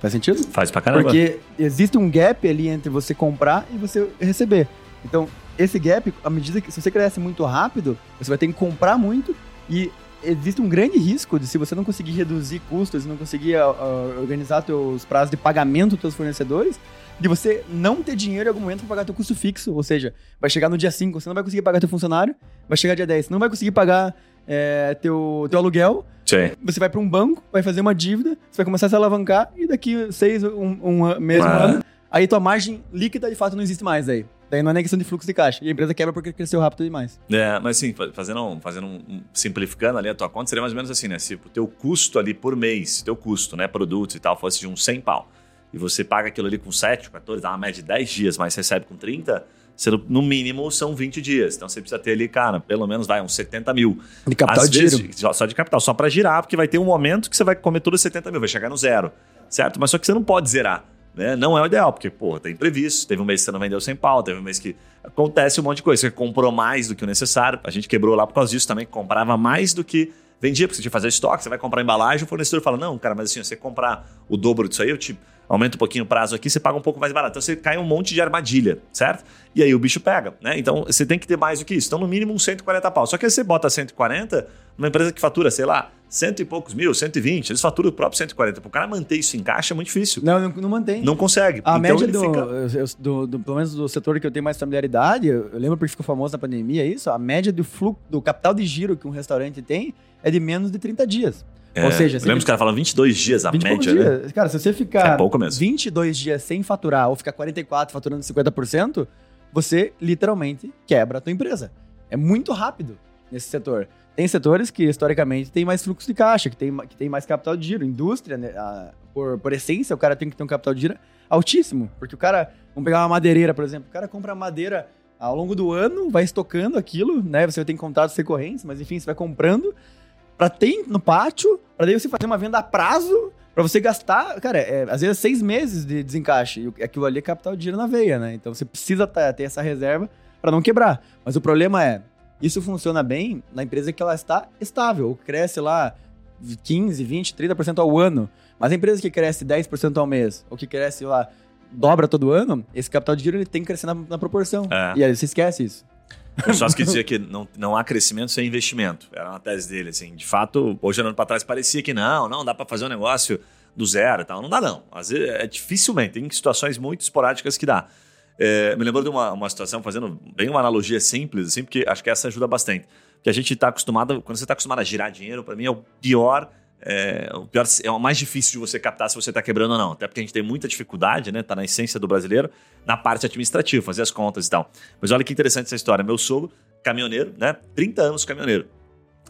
Faz sentido? Faz pra caramba. Porque existe um gap ali entre você comprar e você receber. Então, esse gap, à medida que se você cresce muito rápido, você vai ter que comprar muito e existe um grande risco de se você não conseguir reduzir custos, não conseguir uh, organizar seus prazos de pagamento dos seus fornecedores, de você não ter dinheiro em algum momento para pagar teu custo fixo. Ou seja, vai chegar no dia 5, você não vai conseguir pagar teu funcionário, vai chegar dia 10, você não vai conseguir pagar é, teu, teu aluguel. Sim. Você vai para um banco, vai fazer uma dívida, você vai começar a se alavancar e daqui seis, um, um mês, um ah. ano, aí tua margem líquida de fato não existe mais aí. Daí não é nem questão de fluxo de caixa. E a empresa quebra porque cresceu rápido demais. É, mas sim, fazendo, fazendo um, simplificando ali a tua conta, seria mais ou menos assim, né? Se o teu custo ali por mês, teu custo, né, produtos e tal, fosse de uns 100 pau, e você paga aquilo ali com 7, 14, dá uma média de 10 dias, mas recebe com 30, você, no mínimo são 20 dias. Então você precisa ter ali, cara, pelo menos vai uns 70 mil. De capital Às de vezes, giro. Só de capital, só para girar, porque vai ter um momento que você vai comer todos os 70 mil, vai chegar no zero, certo? Mas só que você não pode zerar. Né? Não é o ideal, porque, pô, tem imprevisto. Teve um mês que você não vendeu sem pau, teve um mês que acontece um monte de coisa. Você comprou mais do que o necessário. A gente quebrou lá por causa disso também, comprava mais do que vendia, porque você tinha que fazer estoque, você vai comprar embalagem, o fornecedor fala: não, cara, mas assim, você comprar o dobro disso aí, eu te aumento um pouquinho o prazo aqui, você paga um pouco mais barato. Então você cai um monte de armadilha, certo? E aí o bicho pega, né? Então você tem que ter mais do que isso. Então, no mínimo, uns 140 pau. Só que aí você bota 140 numa empresa que fatura, sei lá, cento e poucos mil, 120, eles faturam o próprio 140. Para o cara manter isso em caixa é muito difícil. Não, não, não mantém. Não consegue. A então média do, fica... do, do, pelo menos do setor que eu tenho mais familiaridade, eu, eu lembro porque ficou famoso na pandemia isso, a média do fluxo, do capital de giro que um restaurante tem é de menos de 30 dias. É, Ou seja, lembra que os caras falam 22 dias a média, né? Cara, se você ficar é pouco mesmo. 22 dias sem faturar ou ficar 44 faturando 50%, você literalmente quebra a tua empresa. É muito rápido nesse setor. Tem setores que, historicamente, tem mais fluxo de caixa, que tem, que tem mais capital de giro. Indústria, né, a, por, por essência, o cara tem que ter um capital de giro altíssimo. Porque o cara, vamos pegar uma madeireira, por exemplo, o cara compra madeira ao longo do ano, vai estocando aquilo, né? Você tem contratos recorrentes, mas enfim, você vai comprando para ter no pátio, para daí você fazer uma venda a prazo, para você gastar, cara, é, às vezes seis meses de desencaixe. E aquilo ali é capital de dinheiro na veia, né? Então você precisa ter essa reserva para não quebrar. Mas o problema é, isso funciona bem na empresa que ela está estável, ou cresce lá 15, 20, 30% ao ano. Mas a empresa que cresce 10% ao mês, ou que cresce lá, dobra todo ano, esse capital de giro ele tem que crescer na, na proporção. É. E aí você esquece isso. O que dizia que não, não há crescimento sem investimento. Era uma tese dele, assim. De fato, hoje ano para trás parecia que não, não dá para fazer um negócio do zero e tal. Não dá, não. Às vezes é dificilmente. Tem situações muito esporádicas que dá. É, me lembrou de uma, uma situação, fazendo bem uma analogia simples, assim, porque acho que essa ajuda bastante. Que a gente está acostumado, quando você está acostumado a girar dinheiro, para mim é o pior é, o pior é o mais difícil de você captar se você está quebrando ou não. Até porque a gente tem muita dificuldade, né? Tá na essência do brasileiro, na parte administrativa, fazer as contas e tal. Mas olha que interessante essa história. Meu sogro, caminhoneiro, né? 30 anos caminhoneiro.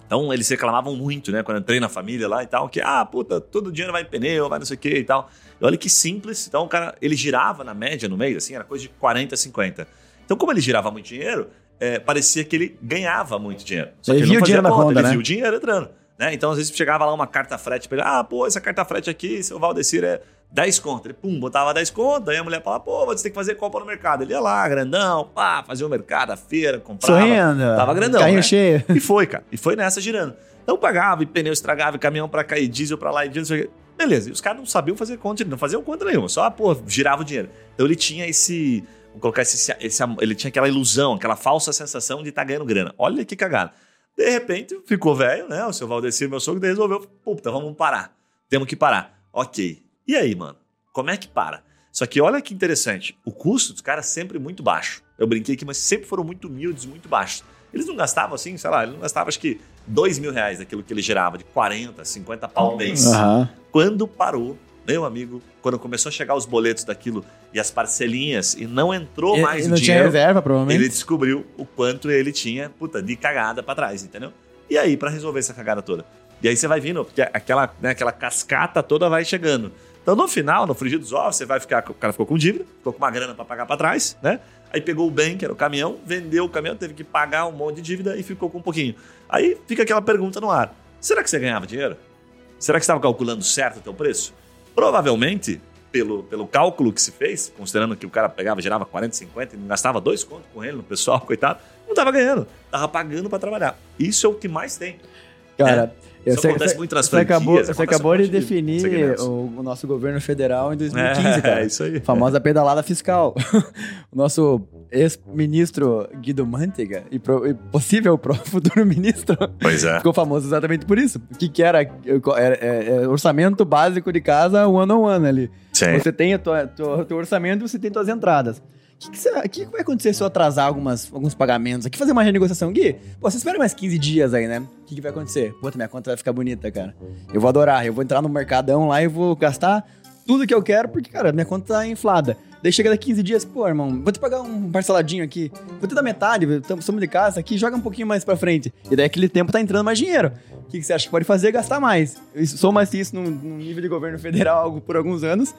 Então eles reclamavam muito, né? Quando eu entrei na família lá e tal, que, ah, puta, todo dinheiro vai em pneu, vai não sei o que e tal. E olha que simples. Então o cara, ele girava na média no mês, assim, era coisa de 40, 50. Então, como ele girava muito dinheiro, é, parecia que ele ganhava muito dinheiro. Só ele que ele não fazia conta, conta, ele né? via o dinheiro entrando. Né? Então, às vezes, chegava lá uma carta frete para ele, ah, pô, essa carta frete aqui, seu Valdecir é 10 conto. Ele, pum, botava 10 conto, aí a mulher falava, pô, você tem que fazer compra no mercado. Ele ia lá, grandão, pá, fazia o mercado, a feira, comprava. Sorrindo, tava grandão. Carrinho né? cheio. E foi, cara. E foi nessa girando. Então pagava, e pneu estragava, e caminhão para cá, e diesel para lá, e diesel. Beleza, e os caras não sabiam fazer conta, não faziam conta nenhuma, só, pô, girava o dinheiro. Então ele tinha esse. Vou colocar esse, esse. Ele tinha aquela ilusão, aquela falsa sensação de estar tá ganhando grana. Olha que cagada. De repente, ficou velho, né? O seu Valdecir, meu sogro, resolveu, puta, vamos parar. Temos que parar. Ok. E aí, mano? Como é que para? Só que olha que interessante, o custo dos caras sempre muito baixo. Eu brinquei aqui, mas sempre foram muito humildes, muito baixos. Eles não gastavam assim, sei lá, ele não gastava acho que dois mil reais daquilo que ele gerava, de 40, 50 pau mês. Aham. Quando parou, meu amigo, quando começou a chegar os boletos daquilo e as parcelinhas e não entrou E- mais e o não tinha dinheiro, reserva, provavelmente. ele descobriu o quanto ele tinha, puta, de cagada pra trás, entendeu? E aí, pra resolver essa cagada toda? E aí você vai vindo, porque aquela, né, aquela cascata toda vai chegando. Então, no final, no frigir dos ovos, você vai ficar. O cara ficou com dívida, ficou com uma grana pra pagar pra trás, né? Aí pegou o bem, que era o caminhão, vendeu o caminhão, teve que pagar um monte de dívida e ficou com um pouquinho. Aí fica aquela pergunta no ar: será que você ganhava dinheiro? Será que você estava calculando certo o teu preço? Provavelmente, pelo, pelo cálculo que se fez, considerando que o cara pegava, gerava 40, 50 e não gastava dois contos com ele no pessoal, coitado, não estava ganhando, estava pagando para trabalhar. Isso é o que mais tem. Cara, eu Isso acontece você- muito nas você acabou, franquias, você acabou um de de definir segmentos. o, o nosso governo federal em 2015, cara. é isso aí. Famosa pedalada fiscal. o nosso ex-ministro Guido Mantega e, pro- e possível pro futuro ministro Pois é. ficou famoso exatamente por isso. O que, que era? Era- é- é orçamento básico de casa one on one ali. Sim. Você tem o teu orçamento e você tem suas entradas. O que, que, que que vai acontecer se eu atrasar algumas, alguns pagamentos aqui? Fazer uma renegociação, Gui? Pô, você espera mais 15 dias aí, né? O que, que vai acontecer? Puta, minha conta vai ficar bonita, cara. Eu vou adorar. Eu vou entrar no mercadão lá e vou gastar tudo que eu quero, porque, cara, minha conta tá inflada. Daí chega daqui 15 dias, pô, irmão, vou te pagar um parceladinho aqui. Vou te dar metade, estamos de casa aqui, joga um pouquinho mais pra frente. E daí aquele tempo tá entrando mais dinheiro. O que, que você acha que pode fazer? Gastar mais. Isso- Soma-se isso num nível de governo federal algo por alguns anos.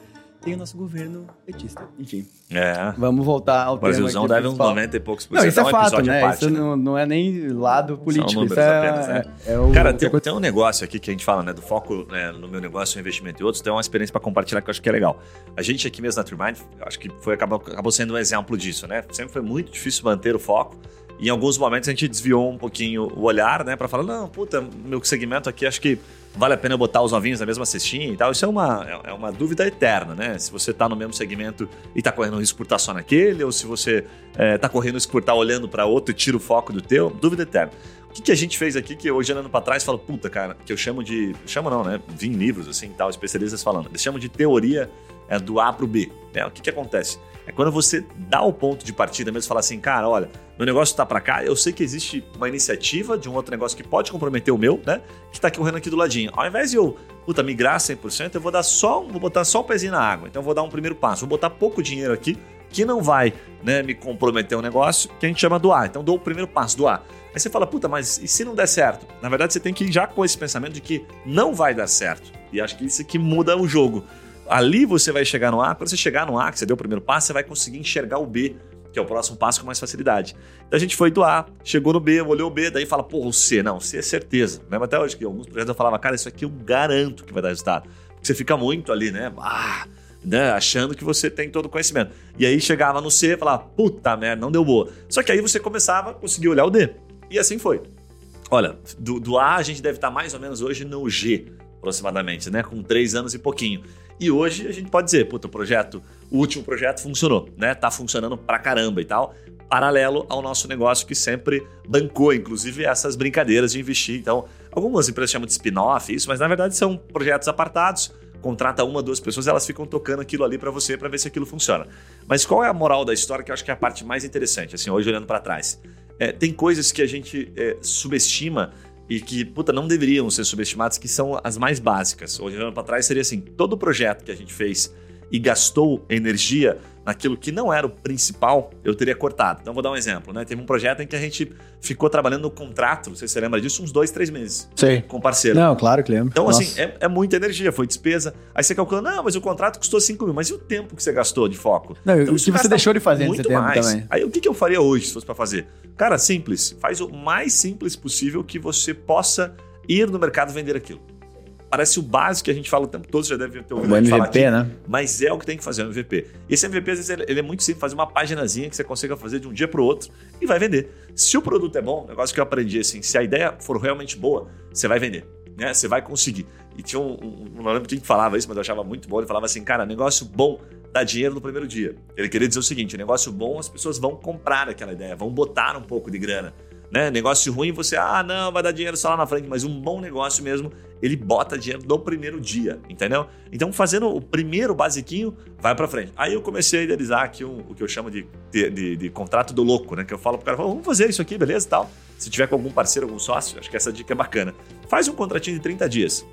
Tem o nosso governo petista. Enfim, É. vamos voltar ao O Brasilzão deve uns principal. 90 e poucos por Não, cento. isso é um fato, né? parte, isso né? Não, não é nem lado político. isso é, apenas, né? é, é o Cara, tem, tem um negócio aqui que a gente fala, né? Do foco né, no meu negócio, investimento e outros. Tem uma experiência para compartilhar que eu acho que é legal. A gente aqui mesmo na Turmind, acho que foi, acabou, acabou sendo um exemplo disso, né? Sempre foi muito difícil manter o foco. E em alguns momentos a gente desviou um pouquinho o olhar, né? Para falar, não, puta, meu segmento aqui acho que vale a pena botar os ovinhos na mesma cestinha e tal. Isso é uma, é- é uma dúvida eterna, né? Se você tá no mesmo segmento e tá correndo risco por estar só naquele, ou se você é, tá correndo risco por estar olhando para outro e tira o foco do teu, dúvida eterna. O que, que a gente fez aqui que hoje, olhando para trás, falo, puta, cara, que eu chamo de. Chamo não, né? Vi em livros, assim, tal, especialistas falando. Eles chamam de teoria é, do A pro B. né? O que, que acontece? É quando você dá o ponto de partida mesmo, fala assim, cara, olha, meu negócio tá para cá, eu sei que existe uma iniciativa de um outro negócio que pode comprometer o meu, né? Que tá correndo aqui do ladinho. Ao invés de eu, puta, migrar 100%, eu vou dar só, vou botar só o pezinho na água. Então eu vou dar um primeiro passo, vou botar pouco dinheiro aqui, que não vai, né, me comprometer um negócio que a gente chama do A. Então dou o primeiro passo do A. Aí você fala, puta, mas e se não der certo? Na verdade, você tem que ir já com esse pensamento de que não vai dar certo. E acho que isso que muda o jogo. Ali você vai chegar no A, quando você chegar no A, que você deu o primeiro passo, você vai conseguir enxergar o B, que é o próximo passo com mais facilidade. Então a gente foi do A, chegou no B, olhou o B, daí fala, pô, o C, não, C é certeza. Mesmo até hoje, que alguns projetos eu falava, cara, isso aqui eu garanto que vai dar resultado. Porque você fica muito ali, né? Ah, né, achando que você tem todo o conhecimento. E aí chegava no C e falava, puta merda, não deu boa. Só que aí você começava a conseguir olhar o D. E assim foi. Olha, do, do A a gente deve estar mais ou menos hoje no G, aproximadamente, né? Com três anos e pouquinho. E hoje a gente pode dizer, puta, o projeto, o último projeto funcionou, né? Tá funcionando pra caramba e tal, paralelo ao nosso negócio que sempre bancou, inclusive, essas brincadeiras de investir. Então, algumas empresas chamam de spin-off, isso, mas na verdade são projetos apartados, contrata uma, duas pessoas, elas ficam tocando aquilo ali pra você para ver se aquilo funciona. Mas qual é a moral da história que eu acho que é a parte mais interessante, assim, hoje olhando pra trás? É, tem coisas que a gente é, subestima e que, puta, não deveriam ser subestimadas, que são as mais básicas. Olhando para trás, seria assim: todo projeto que a gente fez e gastou energia naquilo que não era o principal, eu teria cortado. Então, vou dar um exemplo, né? Teve um projeto em que a gente ficou trabalhando no contrato, não sei se você lembra disso, uns dois, três meses Sei. com parceiro. Não, claro que lembro. Então, Nossa. assim, é, é muita energia, foi despesa. Aí você calcula, não, mas o contrato custou 5 mil, mas e o tempo que você gastou de foco? Não, Então, o que você deixou de fazer muito tempo mais. também. Aí o que, que eu faria hoje se fosse para fazer? Cara, simples. Faz o mais simples possível que você possa ir no mercado vender aquilo. Parece o básico que a gente fala o tempo todo, você já deve ter ouvido O MVP, aqui, né? mas é o que tem que fazer o MVP. Esse MVP, às vezes, ele é muito simples, fazer uma paginazinha que você consiga fazer de um dia para o outro e vai vender. Se o produto é bom, negócio que eu aprendi assim, se a ideia for realmente boa, você vai vender, né? Você vai conseguir. E tinha um, um, não lembro quem que falava isso, mas eu achava muito bom. Ele falava assim, cara, negócio bom dá dinheiro no primeiro dia. Ele queria dizer o seguinte, negócio bom, as pessoas vão comprar aquela ideia, vão botar um pouco de grana né? Negócio ruim, você, ah, não, vai dar dinheiro só lá na frente, mas um bom negócio mesmo, ele bota dinheiro no primeiro dia, entendeu? Então, fazendo o primeiro basiquinho, vai para frente. Aí eu comecei a idealizar aqui um, o que eu chamo de, de, de, de, contrato do louco, né? Que eu falo pro cara, vamos fazer isso aqui, beleza tal. Se tiver com algum parceiro, algum sócio, acho que essa dica é bacana. Faz um contratinho de 30 dias.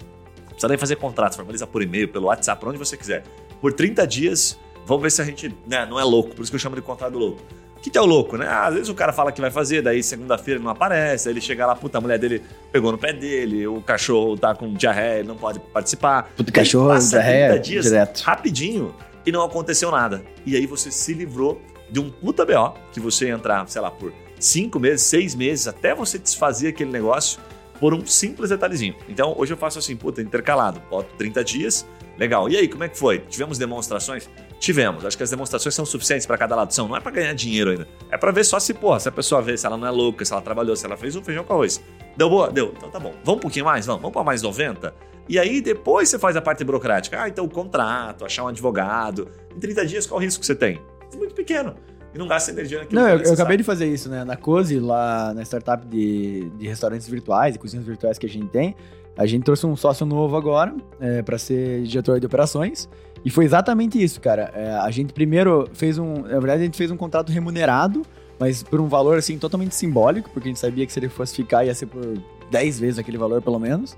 Precisa nem fazer contrato, formaliza por e-mail, pelo WhatsApp, por onde você quiser. Por 30 dias, vamos ver se a gente né, não é louco, por isso que eu chamo de contrato do louco. Que, que é o louco, né? Ah, às vezes o cara fala que vai fazer, daí segunda-feira ele não aparece, aí ele chega lá, puta, a mulher dele pegou no pé dele, o cachorro tá com diarreia, ele não pode participar. Puta, cachorro, diarreia, dias direto. rapidinho e não aconteceu nada. E aí você se livrou de um puta BO, que você ia entrar, sei lá, por cinco meses, seis meses, até você desfazer aquele negócio por um simples detalhezinho. Então, hoje eu faço assim, puta, intercalado, boto 30 dias, legal. E aí, como é que foi? Tivemos demonstrações? Tivemos. Acho que as demonstrações são suficientes para cada lado. São, não é para ganhar dinheiro ainda. É para ver só se, porra, se a pessoa vê, se ela não é louca, se ela trabalhou, se ela fez um feijão com arroz. Deu boa? Deu. Então tá bom. Vamos um pouquinho mais? Vamos. Vamos para mais 90? E aí depois você faz a parte burocrática. Ah, então o contrato, achar um advogado. Em 30 dias, qual o risco que você tem? Muito pequeno. E não gasta energia naquilo Não, eu, eu acabei de fazer isso, né? Na Cozy, lá na startup de, de restaurantes virtuais e cozinhas virtuais que a gente tem, a gente trouxe um sócio novo agora é, para ser diretor de operações. E foi exatamente isso, cara. É, a gente primeiro fez um. Na verdade, a gente fez um contrato remunerado, mas por um valor assim totalmente simbólico, porque a gente sabia que se ele fosse ficar ia ser por 10 vezes aquele valor, pelo menos.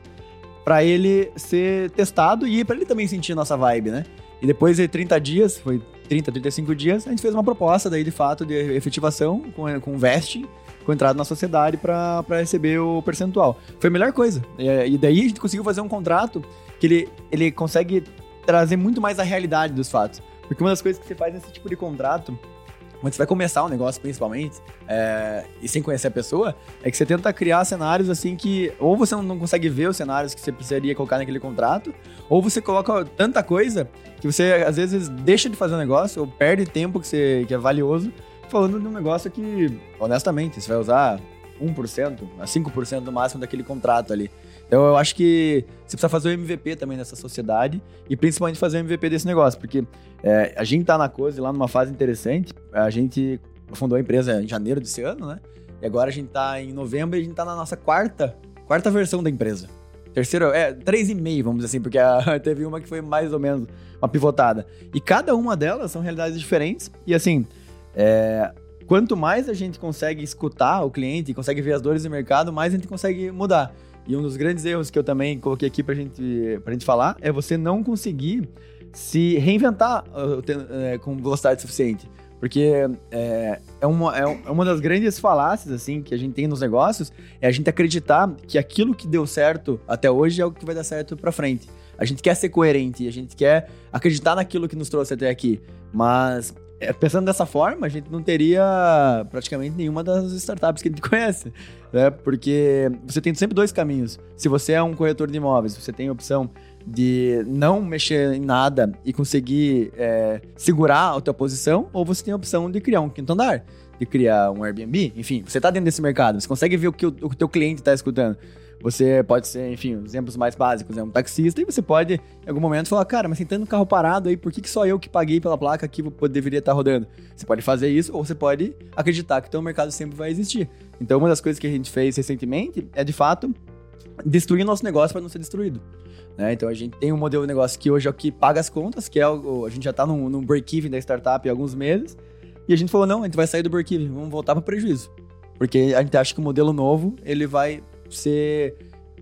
para ele ser testado e para ele também sentir a nossa vibe, né? E depois de 30 dias, foi 30, 35 dias, a gente fez uma proposta daí de fato de efetivação com, com vesting, com entrada na sociedade para receber o percentual. Foi a melhor coisa. E, e daí a gente conseguiu fazer um contrato que ele, ele consegue trazer muito mais a realidade dos fatos. Porque uma das coisas que você faz nesse tipo de contrato, quando você vai começar um negócio, principalmente, é, e sem conhecer a pessoa, é que você tenta criar cenários assim que ou você não consegue ver os cenários que você precisaria colocar naquele contrato, ou você coloca tanta coisa que você às vezes deixa de fazer um negócio ou perde tempo que, você, que é valioso falando de um negócio que, honestamente, você vai usar 1%, a 5% no máximo daquele contrato ali. Eu acho que você precisa fazer o MVP também nessa sociedade e principalmente fazer o MVP desse negócio, porque é, a gente tá na Cozy lá numa fase interessante, a gente fundou a empresa em janeiro desse ano, né? E agora a gente tá em novembro e a gente tá na nossa quarta, quarta versão da empresa. Terceiro, é, três e meio, vamos dizer assim, porque a, teve uma que foi mais ou menos uma pivotada. E cada uma delas são realidades diferentes e assim, é, quanto mais a gente consegue escutar o cliente consegue ver as dores do mercado, mais a gente consegue mudar. E um dos grandes erros que eu também coloquei aqui pra gente, pra gente falar é você não conseguir se reinventar uh, com velocidade suficiente. Porque é, é, uma, é uma das grandes falácias assim que a gente tem nos negócios é a gente acreditar que aquilo que deu certo até hoje é o que vai dar certo para frente. A gente quer ser coerente, a gente quer acreditar naquilo que nos trouxe até aqui. Mas é, pensando dessa forma, a gente não teria praticamente nenhuma das startups que a gente conhece, né? Porque você tem sempre dois caminhos. Se você é um corretor de imóveis, você tem a opção de não mexer em nada e conseguir é, segurar a tua posição, ou você tem a opção de criar um quinto andar, de criar um Airbnb, enfim, você está dentro desse mercado, você consegue ver o que o, o teu cliente está escutando. Você pode ser, enfim, exemplos mais básicos, é um taxista e você pode, em algum momento, falar, cara, mas tem tanto carro parado aí, por que, que só eu que paguei pela placa aqui deveria estar rodando? Você pode fazer isso ou você pode acreditar que o teu mercado sempre vai existir. Então, uma das coisas que a gente fez recentemente é, de fato, destruir nosso negócio para não ser destruído. Né? Então, a gente tem um modelo de negócio que hoje é o que paga as contas, que é o, a gente já está num, num break-even da startup há alguns meses, e a gente falou, não, a gente vai sair do break-even, vamos voltar para prejuízo. Porque a gente acha que o modelo novo, ele vai ser.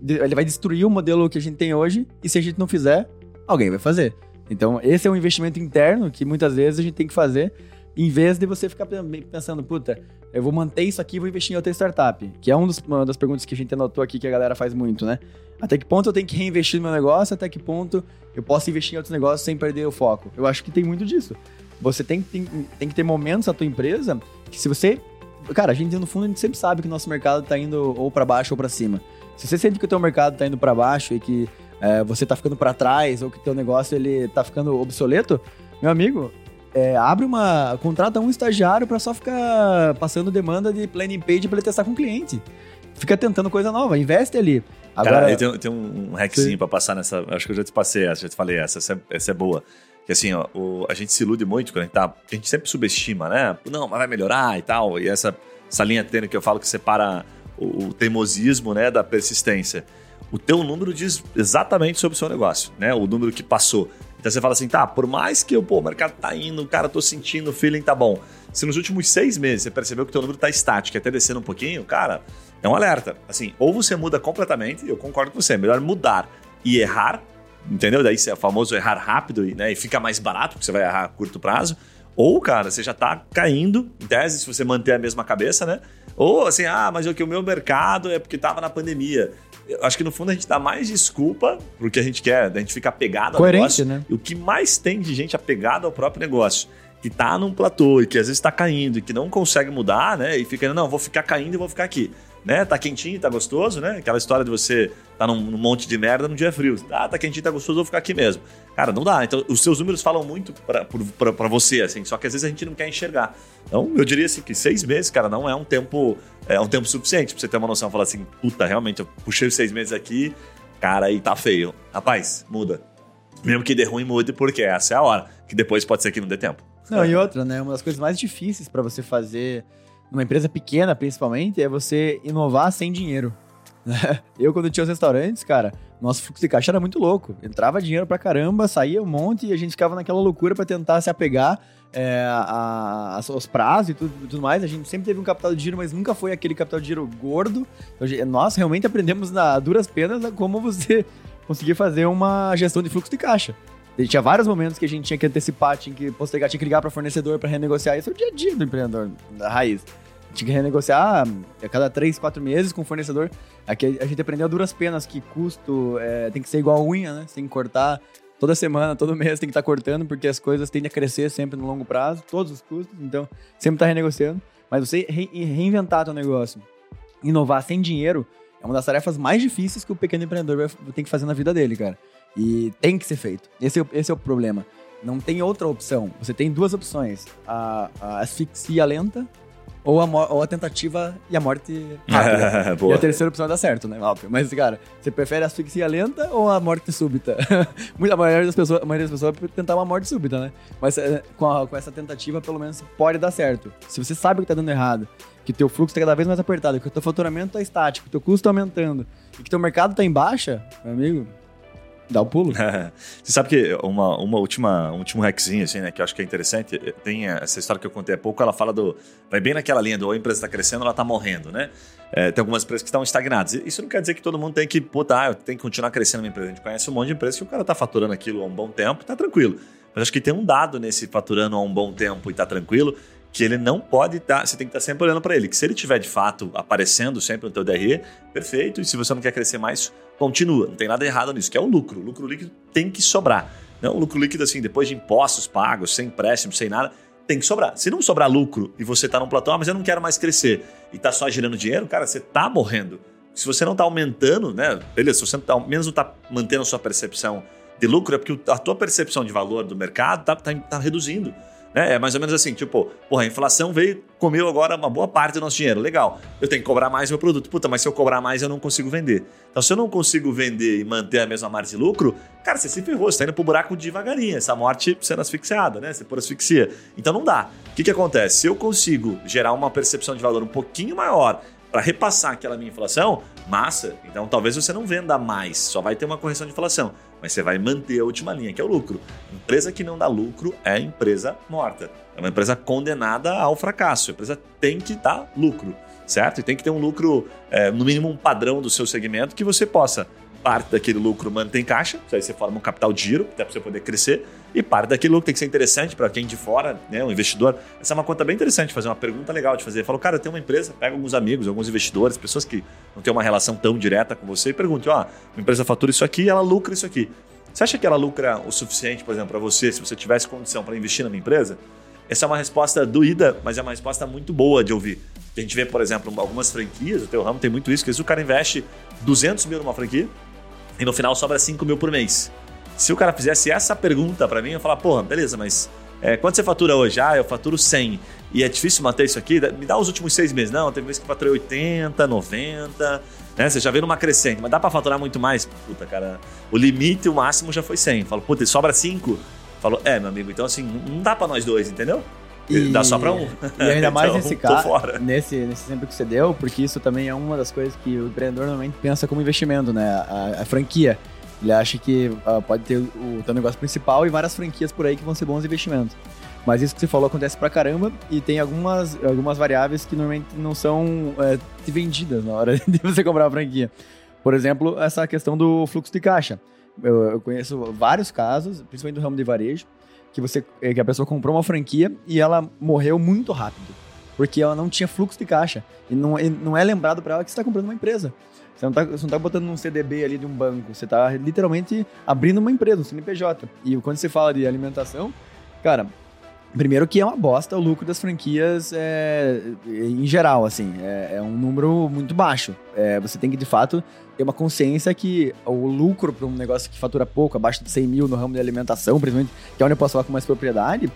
Ele vai destruir o modelo que a gente tem hoje, e se a gente não fizer, alguém vai fazer. Então, esse é um investimento interno que muitas vezes a gente tem que fazer, em vez de você ficar pensando, puta, eu vou manter isso aqui e vou investir em outra startup. Que é um dos, uma das perguntas que a gente anotou aqui que a galera faz muito, né? Até que ponto eu tenho que reinvestir no meu negócio, até que ponto eu posso investir em outros negócios sem perder o foco? Eu acho que tem muito disso. Você tem, tem, tem que ter momentos na tua empresa que se você Cara, a gente no fundo a gente sempre sabe que o nosso mercado tá indo ou para baixo ou para cima. Se você sente que o teu mercado tá indo para baixo e que é, você tá ficando para trás ou que teu negócio ele tá ficando obsoleto, meu amigo, é, abre uma. contrata um estagiário para só ficar passando demanda de planning page para ele testar com o cliente. Fica tentando coisa nova, investe ali. Agora, Cara, tem, tem um hackzinho para passar nessa. Acho que eu já te passei essa, já te falei essa, essa, é, essa é boa. Que assim, ó, o, a gente se ilude muito quando a gente tá. A gente sempre subestima, né? Não, mas vai melhorar e tal. E essa essa linha tênue que eu falo que separa o, o teimosismo né, da persistência. O teu número diz exatamente sobre o seu negócio, né? O número que passou. Então você fala assim, tá, por mais que pô, o mercado tá indo, cara, tô sentindo, o feeling tá bom. Se nos últimos seis meses você percebeu que o teu número tá estático, até descendo um pouquinho, cara, é um alerta. Assim, ou você muda completamente, eu concordo com você, é melhor mudar e errar, entendeu? Daí é o famoso errar rápido e, né, e fica mais barato, porque você vai errar a curto prazo. Ou, cara, você já tá caindo, em tese, se você manter a mesma cabeça, né? Ou assim, ah, mas o que o meu mercado é porque tava na pandemia. Eu acho que no fundo a gente dá mais desculpa pro que a gente quer, a gente fica apegado Coerente, ao negócio. né? E o que mais tem de gente apegada ao próprio negócio, que tá num platô e que às vezes tá caindo e que não consegue mudar, né? E fica, não, vou ficar caindo e vou ficar aqui né? Tá quentinho, tá gostoso, né? Aquela história de você tá num, num monte de merda num dia frio. Ah, tá quentinho, tá gostoso, vou ficar aqui mesmo. Cara, não dá. Então, os seus números falam muito para você, assim, só que às vezes a gente não quer enxergar. Então, eu diria assim que seis meses, cara, não é um tempo, é um tempo suficiente pra você ter uma noção. Falar assim, puta, realmente, eu puxei os seis meses aqui, cara, e tá feio. Rapaz, muda. Mesmo que dê ruim, mude, porque essa é a hora. Que depois pode ser que não dê tempo. Não, e outra, né? Uma das coisas mais difíceis para você fazer numa empresa pequena, principalmente, é você inovar sem dinheiro. Eu, quando tinha os restaurantes, cara, nosso fluxo de caixa era muito louco. Entrava dinheiro pra caramba, saía um monte e a gente ficava naquela loucura para tentar se apegar é, a, a, aos prazos e tudo, tudo, mais. A gente sempre teve um capital de giro, mas nunca foi aquele capital de giro gordo. Então, nós realmente aprendemos na duras penas como você conseguir fazer uma gestão de fluxo de caixa. E tinha vários momentos que a gente tinha que antecipar, tinha que postergar, tinha que ligar para fornecedor para renegociar. Isso é o dia a dia do empreendedor da raiz tinha que renegociar a cada três, quatro meses com o fornecedor. Aqui a gente aprendeu duras penas que custo é, tem que ser igual a unha, né? Você tem que cortar toda semana, todo mês tem que estar tá cortando, porque as coisas tendem a crescer sempre no longo prazo, todos os custos, então sempre está renegociando. Mas você re reinventar seu negócio, inovar sem dinheiro, é uma das tarefas mais difíceis que o pequeno empreendedor ter que fazer na vida dele, cara. E tem que ser feito. Esse é, esse é o problema. Não tem outra opção. Você tem duas opções: a, a asfixia lenta ou a, ou a tentativa e a morte rápida. e a terceira opção dá certo, né? Óbvio. Mas, cara, você prefere a asfixia lenta ou a morte súbita? a maioria das pessoas, a maioria das pessoas vai tentar uma morte súbita, né? Mas é, com, a, com essa tentativa, pelo menos, pode dar certo. Se você sabe que tá dando errado, que teu fluxo tá cada vez mais apertado, que o teu faturamento tá estático, que o teu custo tá aumentando e que teu mercado tá em baixa, meu amigo, Dá o um pulo. Você sabe que uma, uma última, um último hackzinho, assim, né, que eu acho que é interessante, tem essa história que eu contei há pouco, ela fala do. Vai bem naquela linha do a empresa está crescendo, ela está morrendo, né? É, tem algumas empresas que estão estagnadas. Isso não quer dizer que todo mundo tem que, puta, ah, eu tenho que continuar crescendo na empresa. A gente conhece um monte de empresas que o cara está faturando aquilo há um bom tempo, está tranquilo. Mas acho que tem um dado nesse faturando há um bom tempo e está tranquilo, que ele não pode estar, tá, você tem que estar tá sempre olhando para ele, que se ele tiver de fato aparecendo sempre no teu DRE, perfeito, e se você não quer crescer mais, continua, não tem nada errado nisso, que é o lucro, o lucro líquido tem que sobrar. Não, o lucro líquido assim, depois de impostos pagos, sem empréstimo, sem nada, tem que sobrar. Se não sobrar lucro e você está num platô, ah, mas eu não quero mais crescer e está só girando dinheiro, cara, você está morrendo. Se você não está aumentando, né, beleza, se você não tá, menos não está mantendo a sua percepção de lucro, é porque a tua percepção de valor do mercado está tá, tá reduzindo. Né? É mais ou menos assim, tipo, porra, a inflação veio, comeu agora uma boa parte do nosso dinheiro. Legal, eu tenho que cobrar mais meu produto. Puta, mas se eu cobrar mais, eu não consigo vender. Então, se eu não consigo vender e manter a mesma margem de lucro, cara, você se ferrou, você tá indo pro buraco devagarinho. Essa morte sendo asfixiada, né? Você por asfixia. Então não dá. O que, que acontece? Se eu consigo gerar uma percepção de valor um pouquinho maior para repassar aquela minha inflação, massa. Então talvez você não venda mais, só vai ter uma correção de inflação, mas você vai manter a última linha, que é o lucro. Empresa que não dá lucro é empresa morta. É uma empresa condenada ao fracasso. A empresa tem que dar lucro, certo? E tem que ter um lucro, é, no mínimo um padrão do seu segmento que você possa parte daquele lucro mantém caixa, aí você forma um capital de giro, até para você poder crescer, e parte daquele lucro tem que ser interessante para quem de fora, né, um investidor. Essa é uma conta bem interessante, fazer uma pergunta legal de fazer. Falou, cara, tem uma empresa, pega alguns amigos, alguns investidores, pessoas que não têm uma relação tão direta com você e pergunte, ó, oh, uma empresa fatura isso aqui, ela lucra isso aqui. Você acha que ela lucra o suficiente, por exemplo, para você, se você tivesse condição para investir na minha empresa? Essa é uma resposta doída, mas é uma resposta muito boa de ouvir. A gente vê, por exemplo, algumas franquias, o teu ramo tem muito isso, que às vezes o cara investe 200 mil numa franquia, e no final sobra 5 mil por mês. Se o cara fizesse essa pergunta para mim, eu ia falar, porra, beleza, mas é, quanto você fatura hoje? Ah, eu faturo 100. E é difícil manter isso aqui? Me dá os últimos seis meses. Não, teve mês que faturei 80, 90. Né? Você já vê numa crescente, mas dá para faturar muito mais? Puta, cara, o limite, o máximo já foi 100. Falo, puta, sobra 5? Falou, é, meu amigo, então assim, não dá para nós dois, entendeu? E, Dá só pra um. E ainda mais então, nesse caso, nesse, nesse exemplo que você deu, porque isso também é uma das coisas que o empreendedor normalmente pensa como investimento, né? A, a franquia. Ele acha que uh, pode ter o teu negócio principal e várias franquias por aí que vão ser bons investimentos. Mas isso que você falou acontece pra caramba e tem algumas, algumas variáveis que normalmente não são é, vendidas na hora de você comprar a franquia. Por exemplo, essa questão do fluxo de caixa. Eu, eu, conheço vários casos, principalmente do ramo de varejo, que, você, que a pessoa comprou uma franquia e ela morreu muito rápido. Porque ela não tinha fluxo de caixa. E não, e não é lembrado para ela que você está comprando uma empresa. Você não, está tá botando um CDB ali de um banco. Você está literalmente abrindo uma empresa, um CNPJ. E quando você fala de alimentação, cara, Primeiro que é uma bosta o lucro das franquias é, em geral, assim, é, é um número muito baixo. É, você tem que, de fato, ter uma consciência que o lucro para um negócio que fatura pouco, abaixo de 100 mil no ramo de alimentação, principalmente, que é onde eu posso falar com mais propriedade,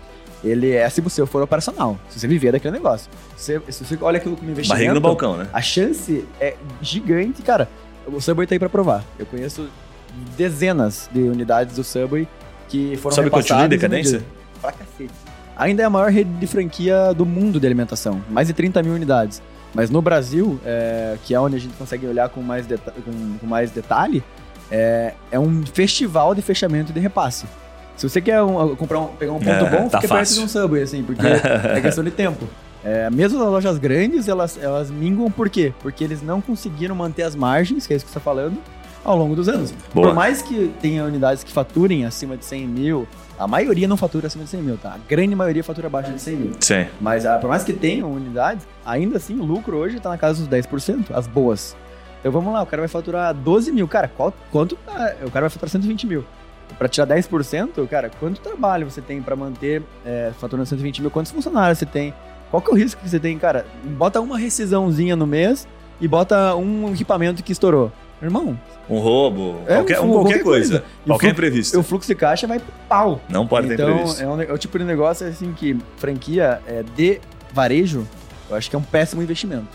ele é se você for operacional, se você viver daquele negócio. Se, se você olha aquilo como investimento... Barriga no balcão, né? A chance é gigante, cara. O Subway tá aí para provar. Eu conheço dezenas de unidades do Subway que foram Sabe repassadas... Sabe decadência? Pra cacete ainda é a maior rede de franquia do mundo de alimentação, mais de 30 mil unidades. Mas no Brasil, é, que é onde a gente consegue olhar com mais, com, com mais detalhe, é, é, um festival de fechamento de repasse. Se você quer um, comprar um, pegar um ponto é, bom, tá fica perto de um Subway, assim, porque é questão de tempo. É, mesmo nas lojas grandes, elas, elas minguam por quê? Porque eles não conseguiram manter as margens, que é isso que você está falando, ao longo dos anos. Boa. Por mais que tenha unidades que faturem acima de 100 mil, a maioria não fatura acima de 100 mil, tá? A grande maioria fatura abaixo de 100 mil. Sim. Mas ah, por mais que tenham unidades, ainda assim o lucro hoje tá na casa dos 10%, as boas. Então vamos lá, o cara vai faturar 12 mil. Cara, qual, quanto. o cara vai faturar 120 mil. Para tirar 10%, cara, quanto trabalho você tem para manter é, faturando 120 mil? Quantos funcionários você tem? Qual que é o risco que você tem, cara? Bota uma rescisãozinha no mês e bota um equipamento que estourou. Irmão. Um roubo, é, qualquer, um, qualquer, coisa. coisa. Qualquer imprevisto. O fluxo de caixa vai pau. Não pode então, ter imprevisto. É, um, é o tipo de negócio assim que franquia é, de varejo, eu acho que é um péssimo investimento.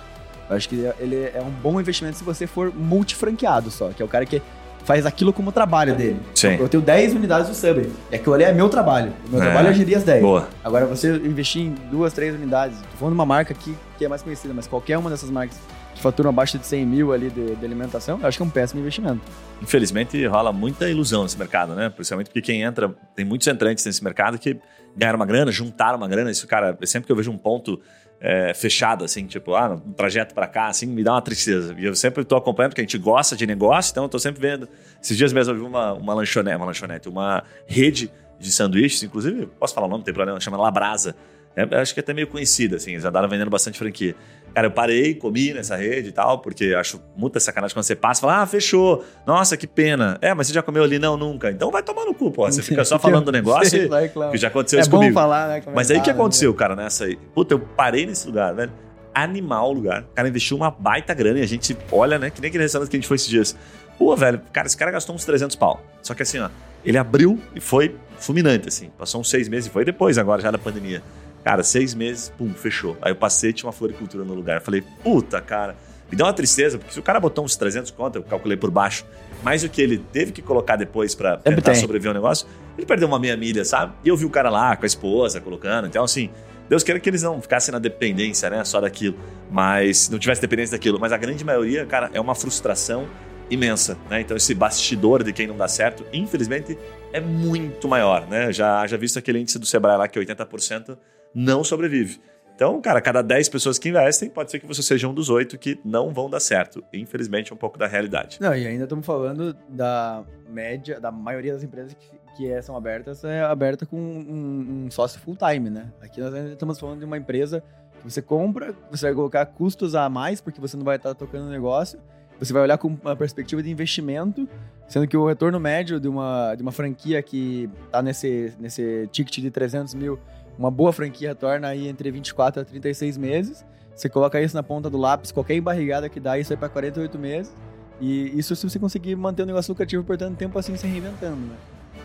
Eu acho que ele é um bom investimento se você for multifranqueado só, que é o cara que faz aquilo como trabalho dele. Sim. Eu tenho 10 unidades do Subway. É que eu olhei é meu trabalho. O meu é. trabalho é gerir as 10. Boa. Agora, você investir em duas, três unidades, tô falando de uma marca aqui que é mais conhecida, mas qualquer uma dessas marcas que faturam abaixo de 100 mil ali de, de, alimentação, eu acho que é um péssimo investimento. Infelizmente, rola muita ilusão nesse mercado, né? Principalmente porque quem entra, tem muitos entrantes nesse mercado que ganharam uma grana, juntaram uma grana. Isso, cara, sempre que eu vejo um ponto é, fechado, assim, tipo, ah, um trajeto para cá, assim, me dá uma tristeza. E eu sempre estou acompanhando, porque a gente gosta de negócio, então eu tô sempre vendo. Esses dias mesmo eu vi uma, uma lanchonete, uma lanchonete, uma rede de sanduíches, inclusive, posso falar o nome, não tem problema, chama Labrasa. É, acho que é até meio conhecida, assim, eles andaram vendendo bastante franquia. Cara, eu parei, comi nessa rede e tal, porque acho muita sacanagem quando você passa e fala, ah, fechou. Nossa, que pena. É, mas você já comeu ali? Não, nunca. Então vai tomar no cu, pô. Você fica só falando do negócio Sei, e, claro. que já aconteceu é isso comigo. falar, né? Mas aí o que aconteceu, né? cara, nessa aí? Puta, eu parei nesse lugar, velho. Animal o lugar. O cara investiu uma baita grana e a gente olha, né? Que nem aquele restaurante que a gente foi esses dias. Pô, velho, cara, esse cara gastou uns 300 pau. Só que assim, ó, ele abriu e foi fulminante, assim. Passou uns seis meses e foi depois agora, já da pandemia. Cara, seis meses, pum, fechou. Aí eu passei, tinha uma floricultura no lugar. Eu falei, puta, cara. Me deu uma tristeza, porque se o cara botou uns 300 conto, eu calculei por baixo, mais o que ele teve que colocar depois para tentar sobreviver ao negócio, ele perdeu uma meia milha, sabe? E eu vi o cara lá com a esposa colocando. Então, assim, Deus queira que eles não ficassem na dependência, né? Só daquilo. Mas não tivesse dependência daquilo. Mas a grande maioria, cara, é uma frustração imensa, né? Então esse bastidor de quem não dá certo, infelizmente, é muito maior, né? Já, já visto aquele índice do Sebrae lá que 80% não sobrevive. Então, cara, cada 10 pessoas que investem, pode ser que você seja um dos oito que não vão dar certo. Infelizmente, é um pouco da realidade. Não, e ainda estamos falando da média, da maioria das empresas que, que é, são abertas, é aberta com um, um sócio full-time, né? Aqui nós estamos falando de uma empresa que você compra, você vai colocar custos a mais, porque você não vai estar tocando o negócio, você vai olhar com uma perspectiva de investimento, sendo que o retorno médio de uma, de uma franquia que está nesse, nesse ticket de 300 mil uma boa franquia torna aí entre 24 a 36 meses. Você coloca isso na ponta do lápis, qualquer embarrigada que dá, isso é para 48 meses. E isso se você conseguir manter o negócio lucrativo por tanto tempo assim se reinventando, né?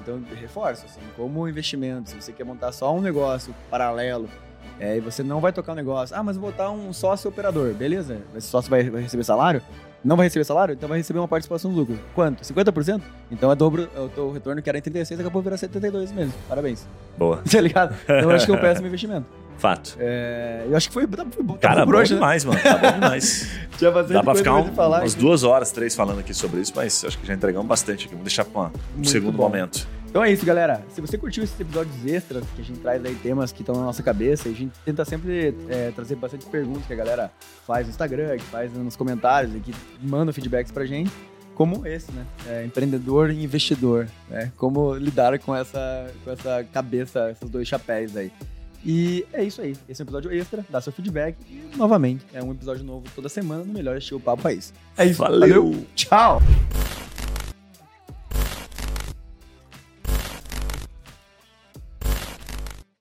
Então, reforço, assim, como investimento, se você quer montar só um negócio paralelo, é, e você não vai tocar o um negócio, ah, mas vou botar um sócio operador, beleza? Esse sócio vai, vai receber salário? Não vai receber salário, então vai receber uma participação no lucro. Quanto? 50%? Então é dobro, é o teu retorno que era em 36, acabou virar 72 mesmo. Parabéns. Boa. Tá ligado? Então eu acho que é um péssimo investimento. Fato. É, eu acho que foi, tá, foi, tá Cara, por bom hoje, né? demais, mano. Tá bom demais. Tinha bastante Dá pra ficar um- falar umas aqui. duas horas, três falando aqui sobre isso, mas acho que já entregamos bastante aqui. Vamos deixar pra um Muito segundo bom. momento. Então é isso, galera. Se você curtiu esses episódios extras, que a gente traz aí temas que estão na nossa cabeça, a gente tenta sempre é, trazer bastante perguntas que a galera faz no Instagram, que faz nos comentários, e que manda feedbacks pra gente, como esse, né? É, empreendedor e investidor, né? Como lidar com essa, com essa cabeça, esses dois chapéus aí. E é isso aí. Esse é um episódio extra, dá seu feedback e, novamente, é um episódio novo toda semana no Melhor Estilo Papo País. É isso. Valeu. Tchau!